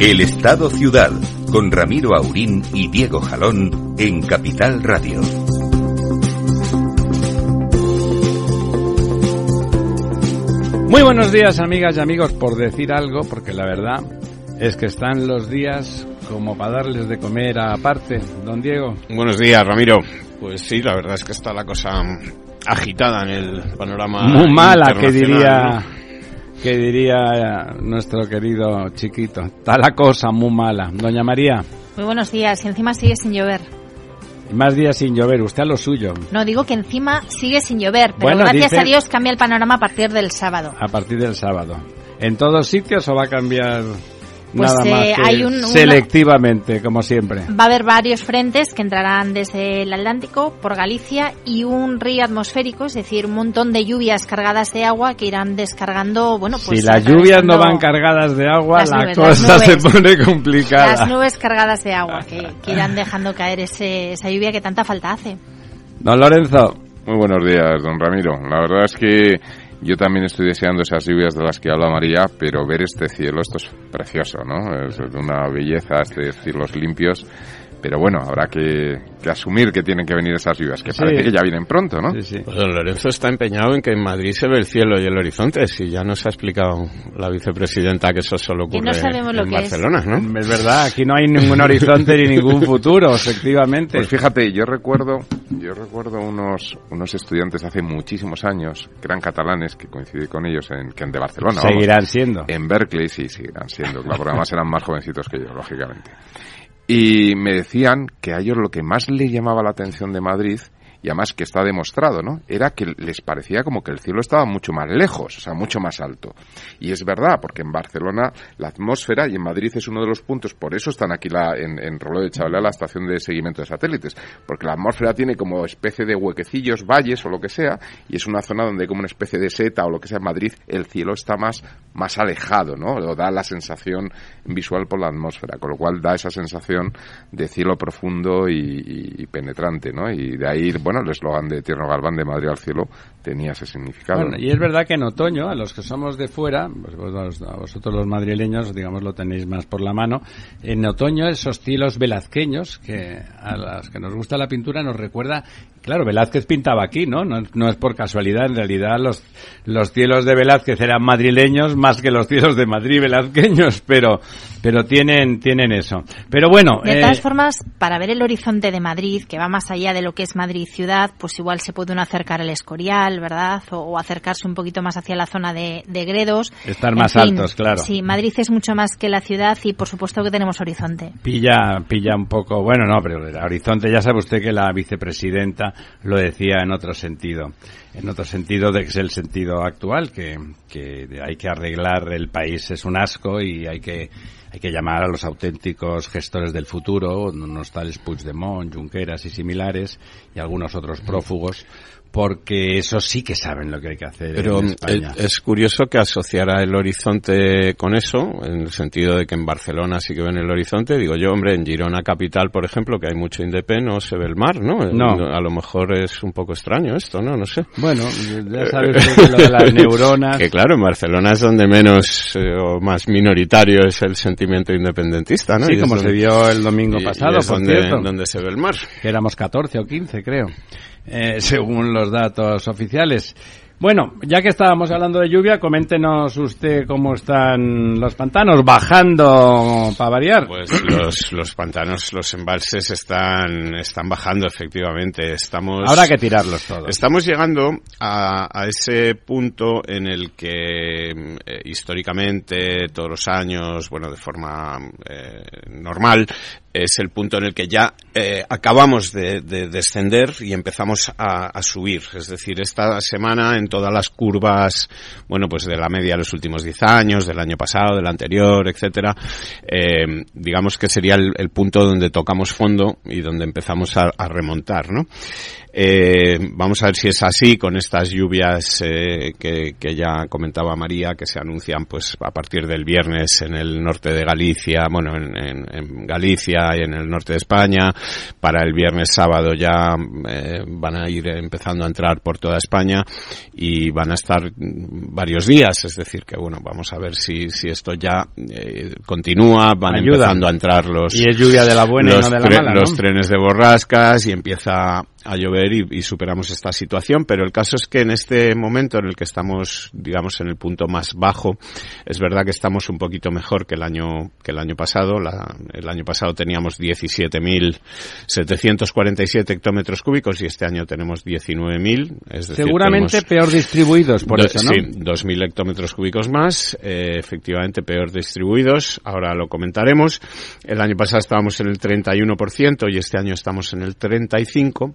El Estado Ciudad, con Ramiro Aurín y Diego Jalón en Capital Radio. Muy buenos días amigas y amigos, por decir algo, porque la verdad es que están los días como para darles de comer aparte. Don Diego. Buenos días, Ramiro. Pues sí, la verdad es que está la cosa agitada en el panorama. Muy mala, que diría que diría nuestro querido chiquito. Está la cosa muy mala. Doña María. Muy buenos días. Y encima sigue sin llover. Más días sin llover, usted a lo suyo. No, digo que encima sigue sin llover, pero gracias a Dios cambia el panorama a partir del sábado. A partir del sábado. ¿En todos sitios o va a cambiar pues Nada más eh, hay un, selectivamente, como siempre. Va a haber varios frentes que entrarán desde el Atlántico por Galicia y un río atmosférico, es decir, un montón de lluvias cargadas de agua que irán descargando, bueno, pues... Si las lluvias no van cargadas de agua, la cosa se pone complicada. Las nubes cargadas de agua que, que irán dejando caer ese, esa lluvia que tanta falta hace. Don Lorenzo. Muy buenos días, don Ramiro. La verdad es que yo también estoy deseando esas lluvias de las que habla María, pero ver este cielo, esto es precioso, ¿no? Es de una belleza, este cielos limpios. Pero bueno, habrá que, asumir que tienen que venir esas lluvias, que parece que ya vienen pronto, ¿no? Sí, sí. Pues don Lorenzo está empeñado en que en Madrid se ve el cielo y el horizonte, si ya nos ha explicado la vicepresidenta que eso solo ocurre en Barcelona, ¿no? Es verdad, aquí no hay ningún horizonte ni ningún futuro, efectivamente. Pues fíjate, yo recuerdo, yo recuerdo unos, unos estudiantes hace muchísimos años, que eran catalanes, que coincidí con ellos en, que de Barcelona. Seguirán siendo. En Berkeley, sí, seguirán siendo, claro, porque además eran más jovencitos que yo, lógicamente. Y me decían que a ellos lo que más les llamaba la atención de Madrid y además que está demostrado, ¿no? Era que les parecía como que el cielo estaba mucho más lejos, o sea, mucho más alto. Y es verdad, porque en Barcelona la atmósfera y en Madrid es uno de los puntos, por eso están aquí la, en, en Rolo de Chavalea la estación de seguimiento de satélites, porque la atmósfera tiene como especie de huequecillos, valles o lo que sea, y es una zona donde hay como una especie de seta o lo que sea. En Madrid el cielo está más, más alejado, ¿no? O da la sensación visual por la atmósfera, con lo cual da esa sensación de cielo profundo y, penetrante, ¿no? Y de ahí, el eslogan de Tierno Galván de Madrid al cielo tenía ese significado. Bueno, y es verdad que en otoño, a los que somos de fuera, pues vosotros los madrileños, digamos, lo tenéis más por la mano, en otoño esos cielos velazqueños, que a las que nos gusta la pintura nos recuerda Claro, Velázquez pintaba aquí, ¿no? ¿no? es por casualidad, en realidad los, los cielos de Velázquez eran madrileños más que los cielos de Madrid velazqueños, pero, pero tienen, tienen eso. Pero bueno. De todas eh, formas, para ver el horizonte de Madrid, que va más allá de lo que es Madrid ciudad, pues igual se puede uno acercar al Escorial, ¿verdad? O, acercarse un poquito más hacia la zona de, de Gredos. Estar más altos, claro. Sí, Madrid es mucho más que la ciudad y por supuesto que tenemos horizonte. Pilla, pilla un poco, bueno, no, pero horizonte ya sabe usted que la vicepresidenta lo decía en otro sentido. En otro sentido de que es el sentido actual, que, que hay que arreglar el país es un asco y hay que hay que llamar a los auténticos gestores del futuro, unos tales Puigdemont, Junqueras y similares, y algunos otros prófugos, porque eso sí que saben lo que hay que hacer. Pero Es, curioso que asociara el horizonte con eso, en el sentido de que en Barcelona sí que ven el horizonte. Digo yo, hombre, en Girona capital, por ejemplo, que hay mucho independ, no se ve el mar, ¿no? No. A lo mejor es un poco extraño esto, ¿no? No sé. Bueno, ya sabes que lo de las neuronas. Que claro, en Barcelona es donde menos eh, o más minoritario es el sentimiento independentista, ¿no? Sí, como se vio el domingo pasado, por donde, donde se ve el mar. Que éramos 14 o 15, creo. Eh, según los datos oficiales. Bueno, ya que estábamos hablando de lluvia, coméntenos usted cómo están los pantanos, bajando para variar. Pues los, los pantanos, los embalses están, están bajando efectivamente. Estamos, Habrá que tirarlos todos. Estamos llegando a, a ese punto en el que eh, históricamente, todos los años, bueno, de forma eh, normal, es el punto en el que ya eh, acabamos de, de, descender y empezamos a, subir. Es decir, esta semana en todas las curvas, bueno, pues de la media de los últimos 10 años, del año pasado, del anterior, etcétera, eh, digamos que sería el, punto donde tocamos fondo y donde empezamos a, remontar, ¿no? Eh, vamos a ver si es así con estas lluvias que, ya comentaba María, que se anuncian pues a partir del viernes en el norte de Galicia, bueno, en, en, en Galicia y en el norte de España. Para el viernes sábado ya eh, van a ir empezando a entrar por toda España y van a estar varios días. Es decir, que bueno, vamos a ver si, si esto ya eh, continúa, van Ayuda. empezando a entrar los, y es lluvia de la buena los, y no de la mala, los trenes de borrascas y empieza a llover y, y, superamos esta situación, pero el caso es que en este momento en el que estamos, digamos, en el punto más bajo, es verdad que estamos un poquito mejor que el año que el año pasado. La, el año pasado teníamos 17.747 hectómetros cúbicos y este año tenemos 19.000. Es decir, Seguramente peor distribuidos, por do, eso, ¿no? Sí, 2.000 hectómetros cúbicos más, eh, efectivamente peor distribuidos. Ahora lo comentaremos. El año pasado estábamos en el 31% y este año estamos en el 35%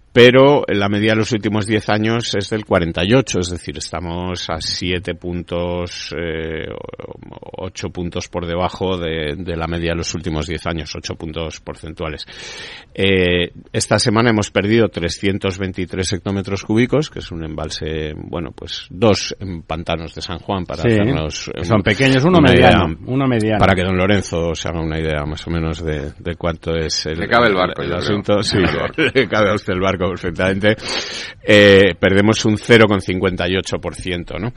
pero la media de los últimos 10 años es del 48, es decir, estamos a 7 puntos, eh, 8 puntos por debajo de, de, la media de los últimos 10 años, 8 puntos porcentuales. Eh, esta semana hemos perdido 323 hectómetros cúbicos, que es un embalse, bueno, pues dos en pantanos de San Juan para sí, hacernos... Son pequeños, uno mediano, idea, uno mediano. Para que don Lorenzo se haga una idea más o menos de, de cuánto es el, le cabe el barco, el, el asunto. Sí, le cabe a usted el barco perfectamente, eh, perdemos un 0,58%, ¿no?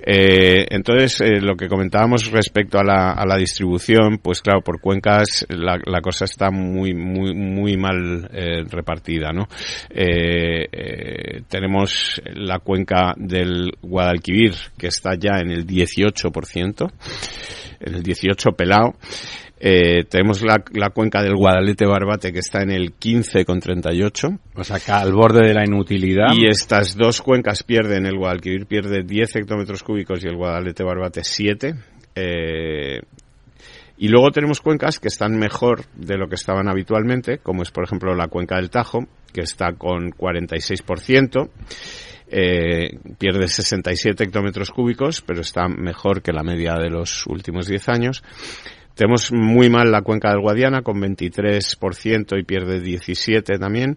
Eh, entonces, eh, lo que comentábamos respecto a la, a la, distribución, pues claro, por cuencas la, cosa está muy, muy, muy mal repartida, ¿no? Tenemos la cuenca del Guadalquivir, que está ya en el 18%, en el 18 pelado. Eh, tenemos la, la, cuenca del Guadalete Barbate que está en el 15,38. O sea, acá al borde de la inutilidad. Y estas dos cuencas pierden, el Guadalquivir pierde 10 hectómetros cúbicos y el Guadalete Barbate 7. Eh, y luego tenemos cuencas que están mejor de lo que estaban habitualmente, como es por ejemplo la cuenca del Tajo, que está con 46%. Eh, pierde 67 hectómetros cúbicos, pero está mejor que la media de los últimos 10 años. Tenemos muy mal la cuenca del Guadiana con 23% y pierde 17 también.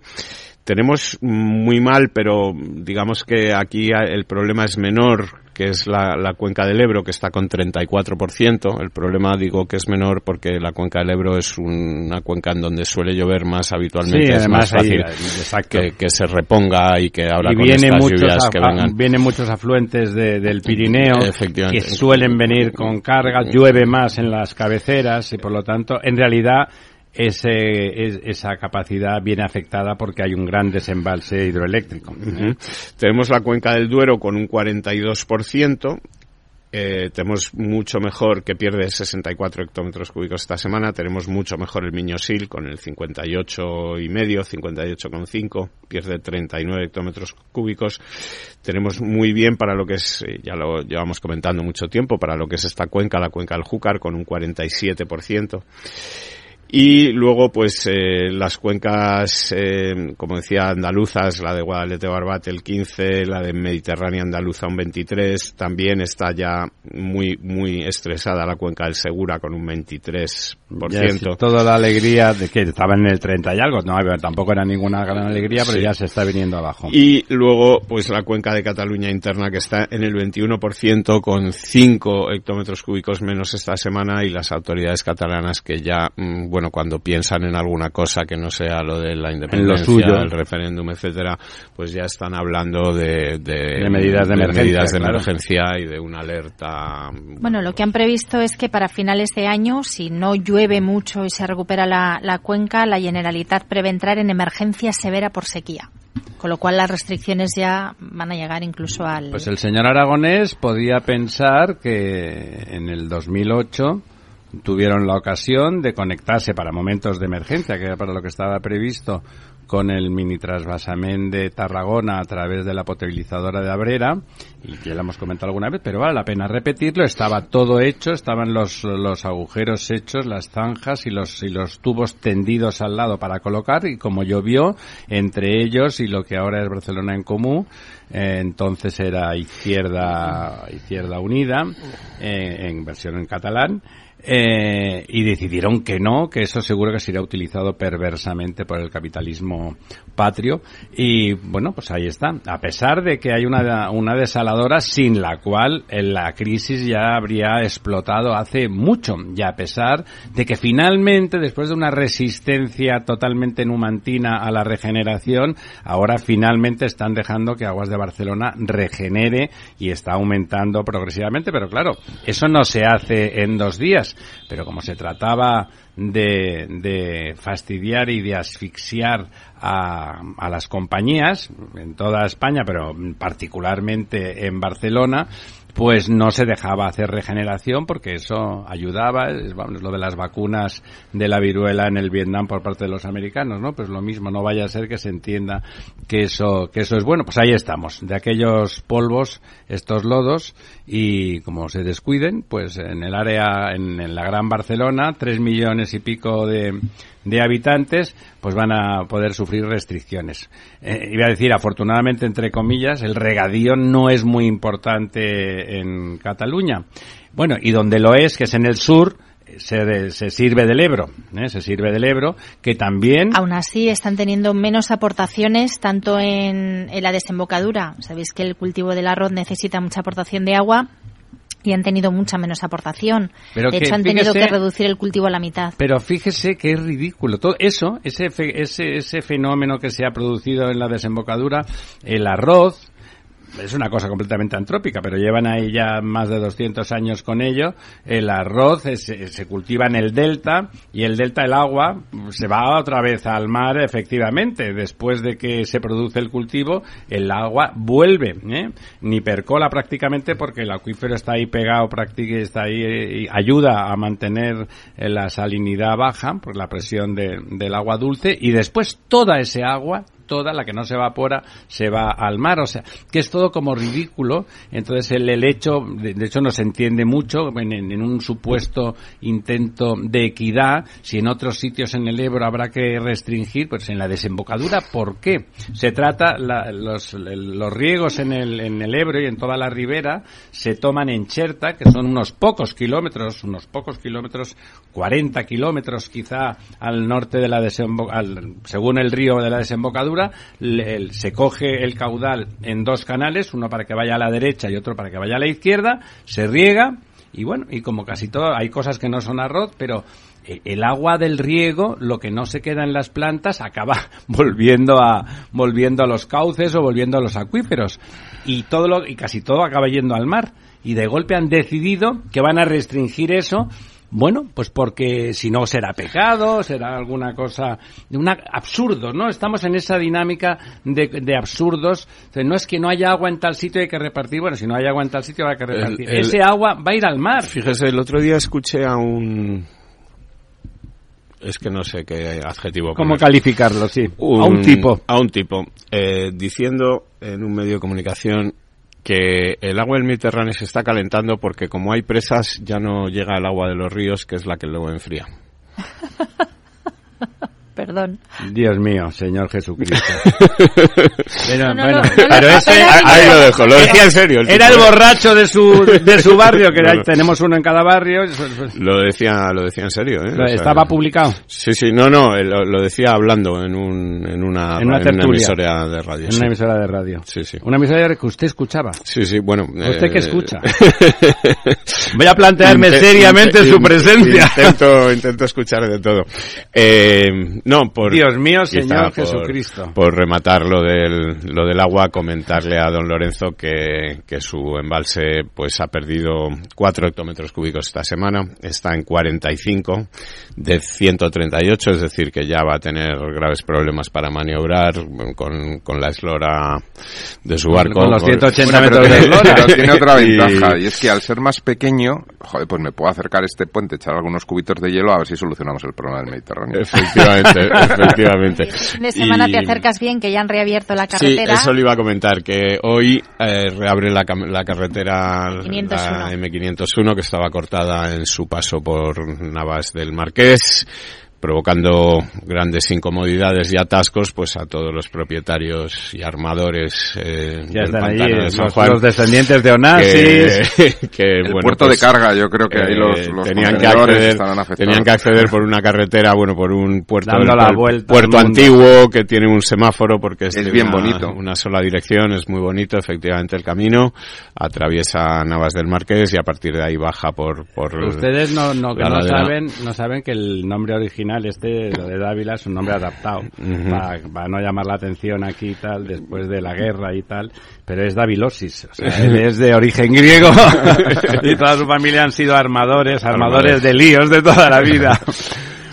Tenemos muy mal, pero digamos que aquí el problema es menor, que es la, la cuenca del Ebro, que está con 34%. El problema digo que es menor porque la cuenca del Ebro es una cuenca en donde suele llover más habitualmente. Sí, es más fácil ahí, que, que, se reponga y que ahora y con viene estas lluvias que vengan. Vienen muchos afluentes de, del Pirineo que suelen venir con carga, llueve más en las cabeceras y por lo tanto, en realidad, ese, es, esa capacidad viene afectada porque hay un gran desembalse hidroeléctrico. Tenemos la cuenca del Duero con un 42%. Eh, tenemos mucho mejor que pierde 64 hectómetros cúbicos esta semana. Tenemos mucho mejor el Miñosil con el 58 y medio, 58,5, pierde 39 hectómetros cúbicos. Tenemos muy bien para lo que es, eh, ya lo llevamos comentando mucho tiempo, para lo que es esta cuenca, la cuenca del Júcar con un 47%. Y luego, pues, eh, las cuencas, eh, como decía, andaluzas, la de Guadalete Barbate el 15, la de Mediterránea andaluza un 23, también está ya muy, muy estresada la cuenca del Segura con un 23%. Ya, sí, toda la alegría de que estaba en el 30 y algo, no, tampoco era ninguna gran alegría, pero sí. ya se está viniendo abajo. Y luego, pues, la cuenca de Cataluña interna que está en el 21% con 5 hectómetros cúbicos menos esta semana y las autoridades catalanas que ya, bueno, bueno, cuando piensan en alguna cosa que no sea lo de la independencia, el referéndum, etcétera, pues ya están hablando de, de, de medidas de, de emergencia, medidas de claro. emergencia y de una alerta. Bueno, lo que han previsto es que para finales de año, si no llueve mucho y se recupera la, la cuenca, la Generalitat prevé entrar en emergencia severa por sequía. Con lo cual las restricciones ya van a llegar incluso al... Pues el señor Aragonés podía pensar que en el 2008 tuvieron la ocasión de conectarse para momentos de emergencia, que era para lo que estaba previsto, con el mini trasvasamento de Tarragona a través de la potabilizadora de Abrera, y ya lo hemos comentado alguna vez, pero vale la pena repetirlo, estaba todo hecho, estaban los, los agujeros hechos, las zanjas y los, y los tubos tendidos al lado para colocar, y como llovió, entre ellos y lo que ahora es Barcelona en Común, eh, entonces era Izquierda, Izquierda Unida, eh, en versión en catalán, eh, y decidieron que no, que eso seguro que sería utilizado perversamente por el capitalismo patrio. Y bueno, pues ahí está. A pesar de que hay una, una desaladora sin la cual la crisis ya habría explotado hace mucho. Y a pesar de que finalmente, después de una resistencia totalmente numantina a la regeneración, ahora finalmente están dejando que Aguas de Barcelona regenere y está aumentando progresivamente. Pero claro, eso no se hace en dos días pero como se trataba de, de fastidiar y de asfixiar a, a, las compañías en toda España, pero particularmente en Barcelona, pues no se dejaba hacer regeneración porque eso ayudaba, es, vamos, lo de las vacunas de la viruela en el Vietnam por parte de los americanos, ¿no? Pues lo mismo, no vaya a ser que se entienda que eso, que eso es bueno. Pues ahí estamos, de aquellos polvos, estos lodos, y como se descuiden, pues en el área, en, en la Gran Barcelona, tres millones y pico de, de habitantes, pues van a poder sufrir restricciones. Eh, iba a decir, afortunadamente, entre comillas, el regadío no es muy importante en Cataluña. Bueno, y donde lo es, que es en el sur, se, se, sirve del Ebro, ¿eh? se sirve del Ebro, que también... Aún así están teniendo menos aportaciones tanto en, en la desembocadura. Sabéis que el cultivo del arroz necesita mucha aportación de agua y han tenido mucha menos aportación. Pero de que, hecho, han fíjese, tenido que reducir el cultivo a la mitad. Pero fíjese que es ridículo. Todo eso, ese, ese, ese fenómeno que se ha producido en la desembocadura, el arroz, es una cosa completamente antrópica, pero llevan ahí ya más de 200 años con ello. El arroz es, se cultiva en el delta y el delta, el agua, se va otra vez al mar, efectivamente. Después de que se produce el cultivo, el agua vuelve, ¿eh? ni percola prácticamente porque el acuífero está ahí pegado, prácticamente está ahí, y ayuda a mantener la salinidad baja por la presión de, del agua dulce y después toda ese agua toda, la que no se evapora, se va al mar. O sea, que es todo como ridículo. Entonces el, el hecho, de, hecho no se entiende mucho en, un supuesto intento de equidad, si en otros sitios en el Ebro habrá que restringir, pues en la desembocadura, ¿por qué? Se trata, la, los, los riegos en el, en el Ebro y en toda la ribera se toman en Cherta, que son unos pocos kilómetros, unos pocos kilómetros, 40 kilómetros quizá al norte de la desembocadura, según el río de la desembocadura, se coge el caudal en dos canales, uno para que vaya a la derecha y otro para que vaya a la izquierda, se riega y bueno, y como casi todo, hay cosas que no son arroz, pero el agua del riego, lo que no se queda en las plantas, acaba volviendo a, volviendo a los cauces o volviendo a los acuíferos. Y todo lo, y casi todo acaba yendo al mar. Y de golpe han decidido que van a restringir eso bueno, pues porque si no será pecado, será alguna cosa, una absurdo, ¿no? Estamos en esa dinámica de, de absurdos. no es que no haya agua en tal sitio hay que repartir. Bueno, si no hay agua en tal sitio hay que repartir. El, el, Ese agua va a ir al mar. Fíjese, el otro día escuché a un es que no sé qué adjetivo. ¿Cómo poner. calificarlo? Sí. Un, a un tipo. A un tipo. Eh, diciendo en un medio de comunicación que el agua del Mediterráneo se está calentando porque como hay presas ya no llega el agua de los ríos, que es la que luego enfría. Perdón. Dios mío, Señor Jesucristo. pero, no, bueno, no, pero ese, ahí lo dejo, lo decía en serio. El era el borracho de su, de su barrio, que bueno. tenemos uno en cada barrio. Lo decía, lo decía en serio, ¿eh? Estaba o sea, publicado. Sí, sí, no, no, lo, lo, decía hablando en, un, en una, en una, en una emisora de radio. En sí. una emisora de radio. Sí, sí. Una emisora que usted escuchaba. Sí, sí, bueno. ¿Usted eh, qué escucha? Voy a plantearme seriamente su presencia. Intento, intento escuchar de todo. Eh, No, por, Dios mío, Señor por- Jesucristo. Por rematar lo del, lo del agua, comentarle a don Lorenzo que, que su embalse pues ha perdido 4 hectómetros cúbicos esta semana, está en 45 de 138, es decir, que ya va a tener graves problemas para maniobrar con, con la eslora de su barco. Con los Por- 180 Bueno, pero metros de tiene, eslora. pero tiene otra Y- ventaja, y es que al ser más pequeño, joder, pues me puedo acercar a este puente, echar algunos cubitos de hielo a ver si solucionamos el problema del Mediterráneo. Efectivamente, efectivamente. De semana Y- te acercas bien, que ya han reabierto la Sí, carretera. eso le iba a comentar, que hoy eh, reabre la, la carretera 501. la M501 que estaba cortada en su paso por Navas del Marqués provocando grandes incomodidades y atascos pues a todos los propietarios y armadores eh, Ya del están allí de San los, Juan los descendientes de Onassis. que, que, El bueno, puerto pues, de carga, yo creo que ahí eh, los, los tenían que acceder tenían que acceder por una carretera bueno por un puerto del- la vuelta puerto antiguo que tiene un semáforo porque es, Es bien una, bonito. una sola dirección es muy bonito efectivamente el camino atraviesa Navas del Marqués y a partir de ahí baja por por Ustedes no, no, que no saben, no saben que el nombre original este, lo de Dávila, es un nombre adaptado para, no llamar la atención aquí y tal, después de la guerra y tal, pero es Davilosis, o sea, él es de origen griego y toda su familia han sido armadores, armadores Armadores. de líos de toda la vida.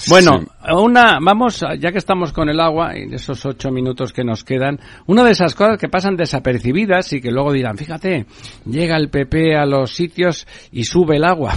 Bueno, una, vamos, ya que estamos con el agua, en esos ocho minutos que nos quedan, una de esas cosas que pasan desapercibidas y que luego dirán, fíjate, llega el PP a los sitios y sube el agua.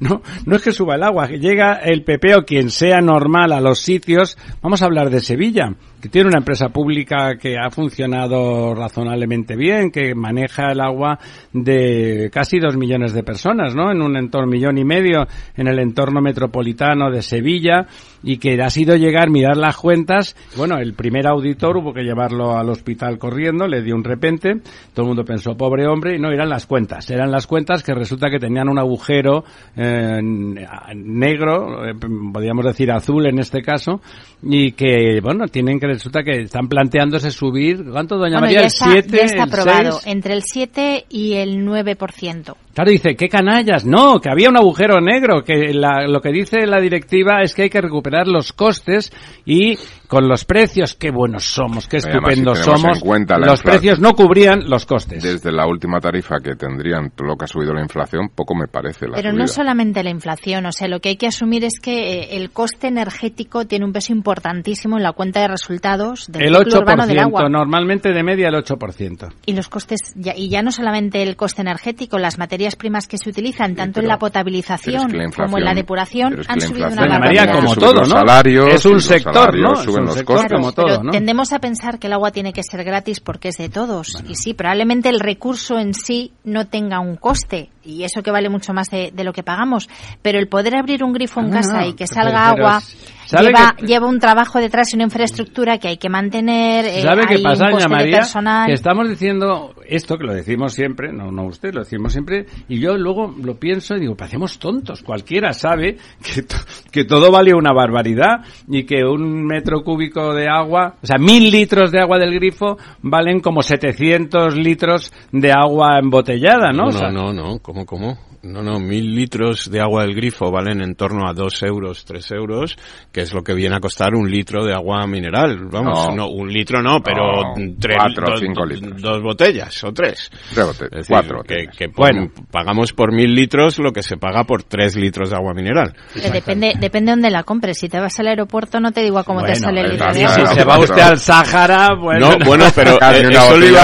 No, no es que suba el agua, que llega el PP o quien sea normal a los sitios, vamos a hablar de Sevilla, que tiene una empresa pública que ha funcionado razonablemente bien, que maneja el agua de casi dos millones de personas, ¿no? En un entorno millón y medio en el entorno metropolitano de Sevilla y que ha sido llegar, mirar las cuentas. Bueno, el primer auditor hubo que llevarlo al hospital corriendo, le dio un repente, todo el mundo pensó, pobre hombre, y no, eran las cuentas. Eran las cuentas que resulta que tenían un agujero eh, negro, eh, podríamos decir azul en este caso, y que, bueno, tienen que, resulta que están planteándose subir, ¿cuánto, doña Bueno, María? ya ¿El está, 7? ya está el aprobado, 6? entre el 7 y el 9%. Claro, dice, qué canallas. No, que había un agujero negro, que la- lo que dice la directiva es que hay que recuperar los costes y con los precios, qué buenos somos, qué Además, si estupendos somos, cuenta los precios no cubrían los costes. Desde la última tarifa que tendrían, lo que ha subido la inflación, poco me parece la Pero subida. no solamente la inflación, o sea, lo que hay que asumir es que eh, el coste energético tiene un peso importantísimo en la cuenta de resultados del el ciclo urbano del 8%, agua. normalmente de media el 8%. Y los costes, ya- y ya no solamente el coste energético, las materias primas que se utilizan tanto en pero- la potabilización es que la como en la depuración pero es que han la subido una Doña María, barbaridad. como todo, ¿no? salarios, es un sector, ¿no? Suben los como todo, pero ¿no? tendemos a pensar que el agua tiene que ser gratis porque es de todos. Y sí, probablemente el recurso en sí no tenga un coste. Y eso que vale mucho más de, de lo que pagamos. Pero el poder abrir un grifo en Ah, casa no, y que salga pero agua ¿sabe lleva, que- lleva un trabajo detrás y una infraestructura que hay que mantener. eh, ¿Sabe qué pasa, de María? Que estamos diciendo esto, que lo decimos siempre, no, no usted, lo decimos siempre, y yo luego lo pienso y digo, parecemos tontos. Cualquiera sabe que, to- que todo vale una barbaridad y que un metro cúbico de agua, o sea, mil litros de agua del grifo valen como 700 litros de agua embotellada, ¿no? No, O sea, no, no, no, ¿cómo, cómo? No, no, mil litros de agua del grifo valen en torno a dos euros, tres euros, que es lo que viene a costar un litro de agua mineral. Vamos, No. no, un litro no, pero No, tres, cuatro o dos- cinco litros. dos botellas o tres. Tres bote- Es decir, cuatro que, botellas. que Bueno. pagamos por mil litros lo que se paga por tres litros de agua mineral. Pero depende, depende de dónde la compres. Si te vas al aeropuerto, no te digo a cómo te Bueno, sale el litro si agua. se va usted al Sáhara, bueno... No, bueno, pero eh, eso, botella iba, eso le iba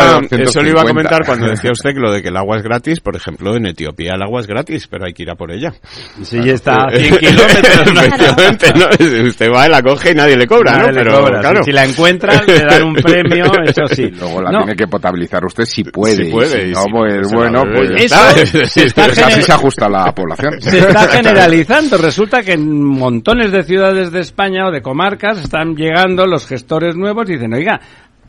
a 250. comentar cuando decía usted que lo de que el agua es gratis. Por ejemplo, en Etiopía el agua es gratis, pero hay que ir a por ella. Sí, está a 100 kilómetros. ¿no? Usted va, la coge y nadie le cobra, Nadie ¿no? le Pero cobra. claro. Si la encuentra, le dan un premio, eso sí. Luego la No, tiene que potabilizar usted si puede. Si puede, si no, si pues bueno, pues Eso está. se está Pues así se ajusta la población. se está generalizando. Resulta que en montones de ciudades de España o de comarcas están llegando los gestores nuevos y dicen, oiga,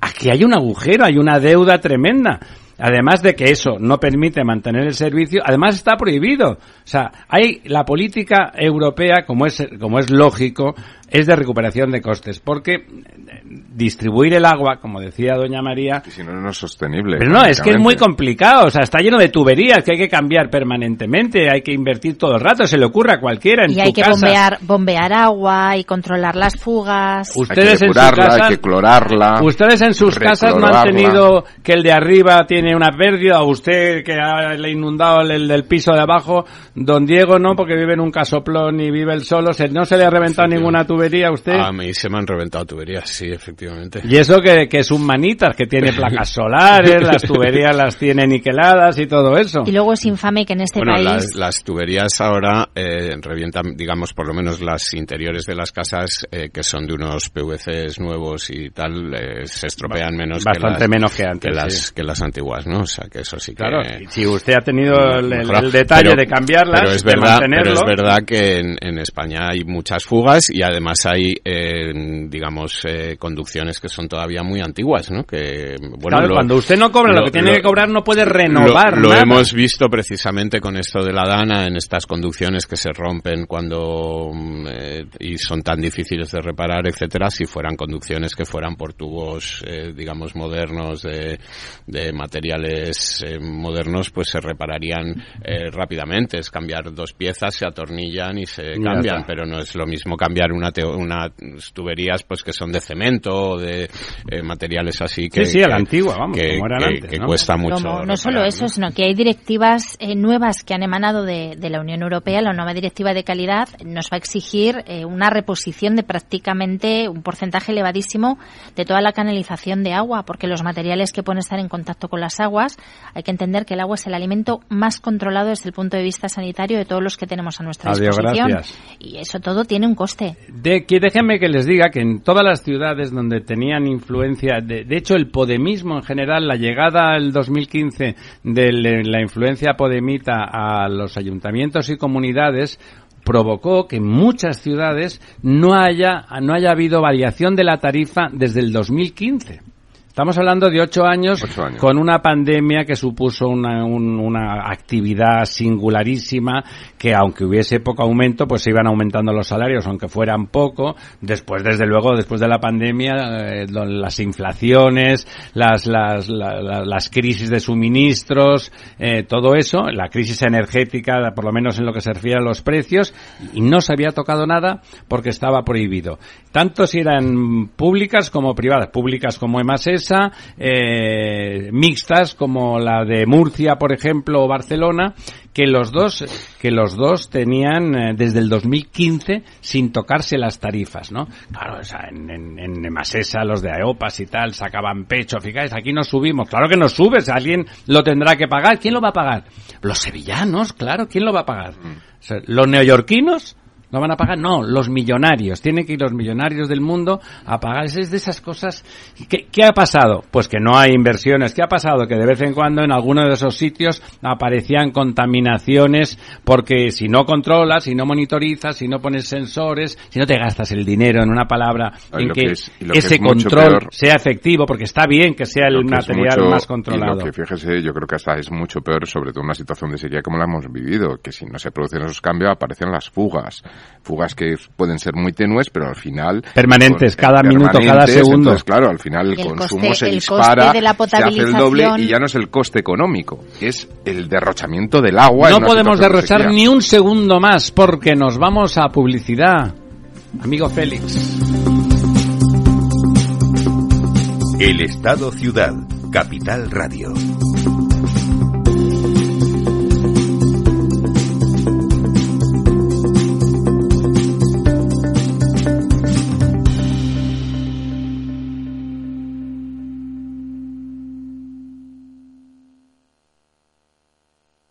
aquí hay un agujero, hay una deuda tremenda. Además de que eso no permite mantener el servicio, además está prohibido. O sea, hay la política europea, como es, como es lógico, es de recuperación de costes, porque distribuir el agua, como decía doña María... Y si no, no es sostenible. Pero no, es que es muy complicado, o sea, está lleno de tuberías que hay que cambiar permanentemente, hay que invertir todo el rato, se le ocurre a cualquiera en y hay que bombear, bombear agua y controlar las fugas. Ustedes hay que en su casa, hay que clorarla. Ustedes en sus casas no han tenido que el de arriba tiene una pérdida, o usted que ha, le ha inundado el, del piso de abajo, don Diego no, porque vive en un casoplón y vive el solo, se, no se le ha reventado ninguna tubería a usted. A mí se me han reventado tuberías, sí, efectivamente. Y eso que, que es un manitas, que tiene placas solares, las tuberías las tiene niqueladas y todo eso. Y luego es infame que en este bueno, país... Las, las tuberías ahora eh, revientan, digamos, por lo menos las interiores de las casas, eh, que son de unos PVCs nuevos y tal, eh, se estropean menos Bastante que las, menos que antes, que las, que las antiguas, ¿no? O sea, que eso sí claro, que... si usted ha tenido el, el detalle pero, de cambiarlas, pero es de verdad, mantenerlo... Pero es verdad que en, en España hay muchas fugas y además hay, eh, digamos, eh, que son todavía muy antiguas, ¿no? Que, bueno, claro, lo, cuando usted no cobra lo, lo que tiene lo, que cobrar no puede renovar Lo, nada. hemos visto precisamente con esto de la Dana en estas conducciones que se rompen cuando eh, y son tan difíciles de reparar, etcétera, si fueran conducciones que fueran por tubos, eh, digamos, modernos de, de materiales eh, modernos, pues se repararían eh, rápidamente. Es cambiar dos piezas, se atornillan y se cambian, pero no es lo mismo cambiar una unas tuberías pues que son de cemento o de eh, materiales así que Sí, sí, a la que- antigua, vamos, que, como eran que- antes, que ¿no? cuesta mucho. Como- no solo eso, ¿no? sino que hay directivas eh, nuevas que han emanado de, de la Unión Europea. La nueva directiva de calidad nos va a exigir eh, una reposición de prácticamente un porcentaje elevadísimo de toda la canalización de agua, porque los materiales que pueden estar en contacto con las aguas, hay que entender que el agua es el alimento más controlado desde el punto de vista sanitario de todos los que tenemos a nuestra Adiós, disposición. gracias. Y eso todo tiene un coste. De, que déjenme que les diga que en todas las ciudades donde tenían influencia, de, de hecho el podemismo en general, la llegada al 2015 de la influencia podemita a los ayuntamientos y comunidades provocó que en muchas ciudades no haya, no haya habido variación de la tarifa desde el 2015. Estamos hablando de ocho años, Ocho años. con una pandemia que supuso una, un- una actividad singularísima que aunque hubiese poco aumento, pues se iban aumentando los salarios, aunque fueran poco. Después, desde luego, después de la pandemia, eh, las inflaciones, las, las, la- la- las crisis de suministros, eh, todo eso, la crisis energética, por lo menos en lo que se refiere a los precios, y no se había tocado nada porque estaba prohibido. Tanto si eran públicas como privadas, públicas como Eh, mixtas como la de Murcia, por ejemplo, o Barcelona, que los dos que los dos tenían eh, desde el 2015 sin tocarse las tarifas, ¿no? Claro, o sea, en, en, en Emasesa los de AEOPAS y tal sacaban pecho, fijáis, aquí nos subimos, claro que nos subes, alguien lo tendrá que pagar, ¿quién lo va a pagar? Los sevillanos, claro, ¿quién lo va a pagar? O sea, los neoyorquinos ¿No van a pagar? No, los millonarios. Tienen que ir los millonarios del mundo a pagar. Es de esas cosas. ¿Qué, ¿Qué ha pasado? Pues que no hay inversiones. ¿Qué ha pasado? Que de vez en cuando en alguno de esos sitios aparecían contaminaciones porque si no controlas, si no monitorizas, si no pones sensores, si no te gastas el dinero en una palabra Y en lo que, que es- y lo que ese es control peor- sea efectivo, porque está bien que sea el Lo que material mucho- más Y controlado. lo que, fíjese, yo creo que hasta es mucho peor, sobre todo en una situación de sequía como la hemos vivido, que si no se producen esos cambios aparecen las fugas. Fugas que pueden ser muy tenues, pero al final... Permanentes, con- cada minuto, cada permanentes, segundo. Entonces, claro, al final el, consumo coste- se el dispara, coste de la se hace el doble y ya no es el coste económico, es el derrochamiento del agua. No podemos derrochar ni un segundo más porque nos vamos a publicidad. Amigo Félix. El Estado Ciudad, Capital Radio.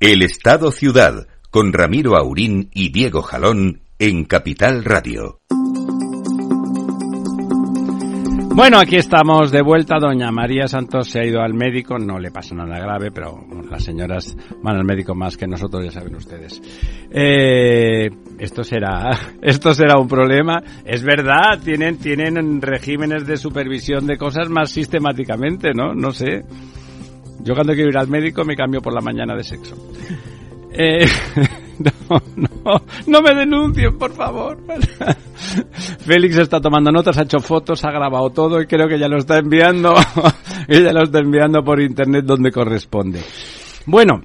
El Estado Ciudad, con Ramiro Aurín y Diego Jalón en Capital Radio. Bueno, aquí estamos de vuelta. Doña María Santos se ha ido al médico. No le pasa nada grave, pero las señoras van al médico más que nosotros, ya saben ustedes. Eh, esto será, esto será un problema. Es verdad, tienen, tienen regímenes de supervisión de cosas más sistemáticamente, ¿no? No sé. Yo cuando quiero ir al médico me cambio por la mañana de sexo. Eh, no, no, no me denuncien, por favor. Félix está tomando notas, ha hecho fotos, ha grabado todo y creo que ya lo está enviando, ya lo está enviando por internet donde corresponde. Bueno,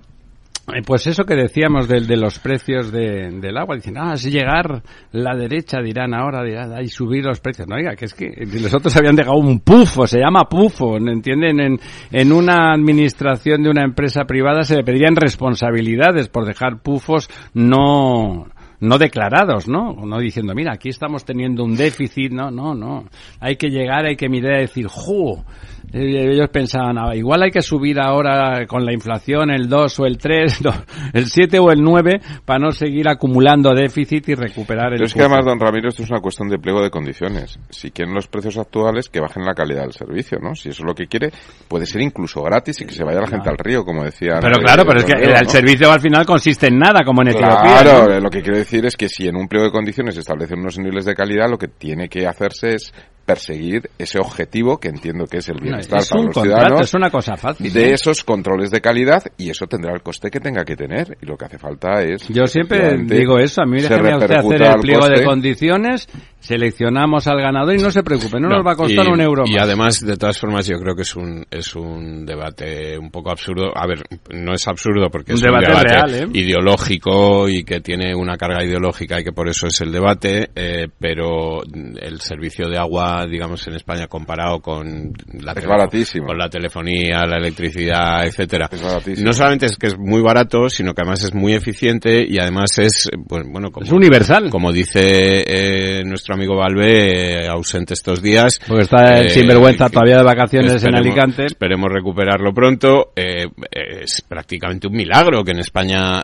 Pues eso que decíamos del de los precios de, del agua, dicen, ah, si llegar la derecha dirán ahora, dirán, y subir los precios. No, oiga, que es que los otros habían dejado un pufo, se llama pufo, ¿entienden? En, en una administración de una empresa privada se le pedirían responsabilidades por dejar pufos no, no declarados, ¿no? No diciendo, mira, aquí estamos teniendo un déficit, no, no, no. Hay que llegar, hay que mirar y decir, ¡ju! Eh, Ellos pensaban, ah, igual hay que subir ahora con la inflación el 2 o el 3, no, el 7 o el 9 para no seguir acumulando déficit y recuperar el Pero es que además, don Ramiro, esto es una cuestión de pliego de condiciones. Si quieren los precios actuales, que bajen la calidad del servicio, ¿no? Si eso es lo que quiere, puede ser incluso gratis y que se vaya la gente al río, como decía. Pero claro, pero es que el ¿no? servicio al final consiste en nada, como en Etiopía. Claro, ¿no? lo que quiero decir es que si en un pliego de condiciones se establecen unos niveles de calidad, lo que tiene que hacerse es perseguir ese objetivo que entiendo que es el bienestar es para un los contrato, ciudadanos es una cosa fácil. de ¿eh? esos controles de calidad y eso tendrá el coste que tenga que tener y lo que hace falta es Yo siempre digo eso, a mí déjeme a usted hacer el pliego de condiciones, seleccionamos al ganador y no se preocupe, no, nos va a costar y- un euro Y más. además, de todas formas, yo creo que es un, es un debate un poco absurdo. A ver, no es absurdo porque Un es debate un debate real, ¿eh? ideológico y que tiene una carga ideológica y que por eso es el debate, eh, pero el servicio de agua, digamos, en España comparado con la, Es tele- baratísimo. con la telefonía, la electricidad, etcétera. Es baratísimo. No solamente es que es muy barato, sino que además es muy eficiente y además es, pues, bueno, como, Es universal. como dice eh, nuestro amigo Valve, eh, ausente estos días. Porque está el Eh, sinvergüenza todavía de vacaciones en Alicante. Esperemos recuperarlo pronto. Eh, es prácticamente un milagro que en España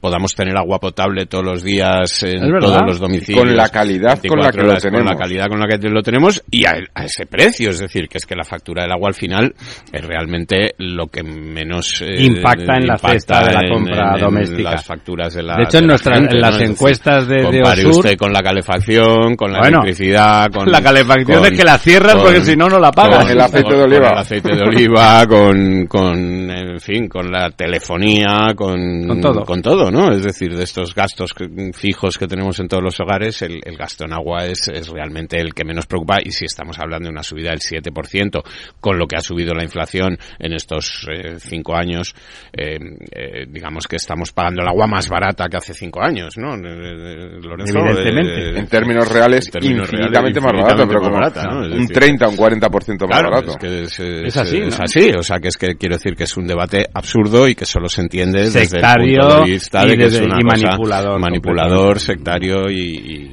podamos tener agua potable todos los días en todos los domicilios. Con la calidad con la 24 que lo horas, Con tenemos. la calidad con la que lo tenemos y a, a ese precio. Es decir, que es que la factura del agua al final es realmente lo que menos eh, Impacta en la impacta cesta de la en- compra en- en doméstica. las facturas de la De hecho, en la nuestras- gente, en las ¿no? Encuestas de- de compare Osur- usted con la calefacción, con la Bueno, electricidad, con la calefacción con- es que la cierras con- porque si no, no la pagas. con El aceite de oliva. con el aceite de oliva, con, con, en fin, con la telefonía, con, Con todo. con todo, ¿no? Es decir, de estos gastos fijos que tenemos en todos los hogares, el, el gasto en agua es, es realmente el que menos preocupa y si estamos hablando de una subida del 7%, con lo que ha subido la inflación en estos eh, cinco años, eh, eh, digamos que estamos pagando el agua más barata que hace cinco años, ¿no? Lorenzo, Evidentemente. eh, en términos reales en términos infinitamente reales, más barato, pero más como barata, un decir, 30 un 40% más Claro, barato. es que es, Es así, es así, o sea que es que quiero decir que es un debate absurdo y que solo se entiende desde el Sectario punto de vista y de que desde- es una y manipulador, manipulador, sectario y,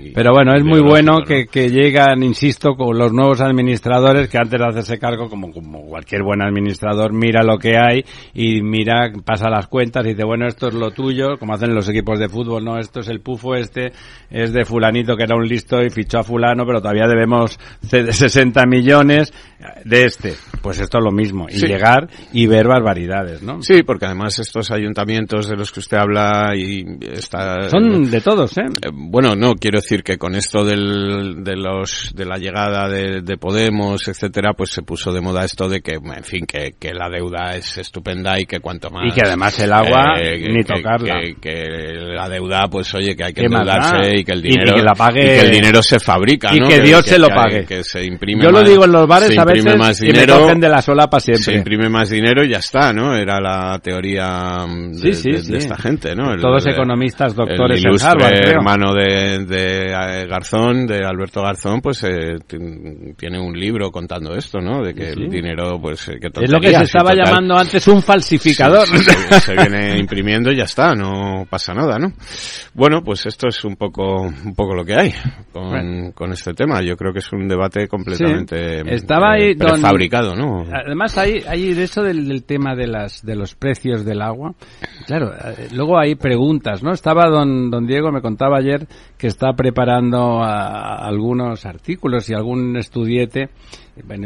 y- Pero bueno, es muy bueno ¿no? que, que llega insisto, con los nuevos administradores que antes de hacerse cargo, como, como cualquier buen administrador, mira lo que hay y mira, pasa las cuentas y dice, bueno, esto es lo tuyo, como hacen los equipos de fútbol, no, esto es el pufo este, es de fulanito que era un listo y fichó a fulano, pero todavía debemos 60 millones de este. Pues esto es lo mismo, y llegar y ver barbaridades, ¿no? Sí, porque además estos ayuntamientos de los que usted habla y está... Son de todos, ¿eh? ¿eh? Bueno, no, quiero decir que con esto del, de los, de la llegada de, de Podemos, etcétera, pues se puso de moda esto de que, en fin, que, que la deuda es estupenda y que cuanto más... Y que además el agua, eh, ni que, tocarla. Que, que la deuda, pues oye, que hay que ¿Qué más endeudarse da? y que el Y dinero... que la pague- y que el dinero se fabrica, y ¿no? que Dios se lo pague. Que se imprime Yo lo más- digo en los bares se a veces más y me dinero, cogen de la solapa se siempre. imprime más dinero y ya está, ¿no? Era la teoría mm, de, Sí, sí, de- sí. de esta gente, ¿no? El- Todos economistas, doctores el en ilustre Harvard, creo. hermano de, de eh, Garzón, de Alberto Garzón, pues eh, t- tiene un libro contando esto, ¿no? De que el dinero, pues, eh, que Es lo que se estaba total, llamando antes un falsificador. sí, se, se viene imprimiendo y ya está, no pasa nada, ¿no? Bueno, pues esto es un poco, un poco lo que hay con, Bueno. con este tema. Yo creo que es un debate completamente. Estaba ahí eh, don- prefabricado, ¿no? Además hay, hay de eso del, del tema de las de los precios del agua. Claro, eh, luego hay preguntas, ¿no? Estaba don don Diego me contaba ayer que está preparando a- algunos artículos y algún estudiete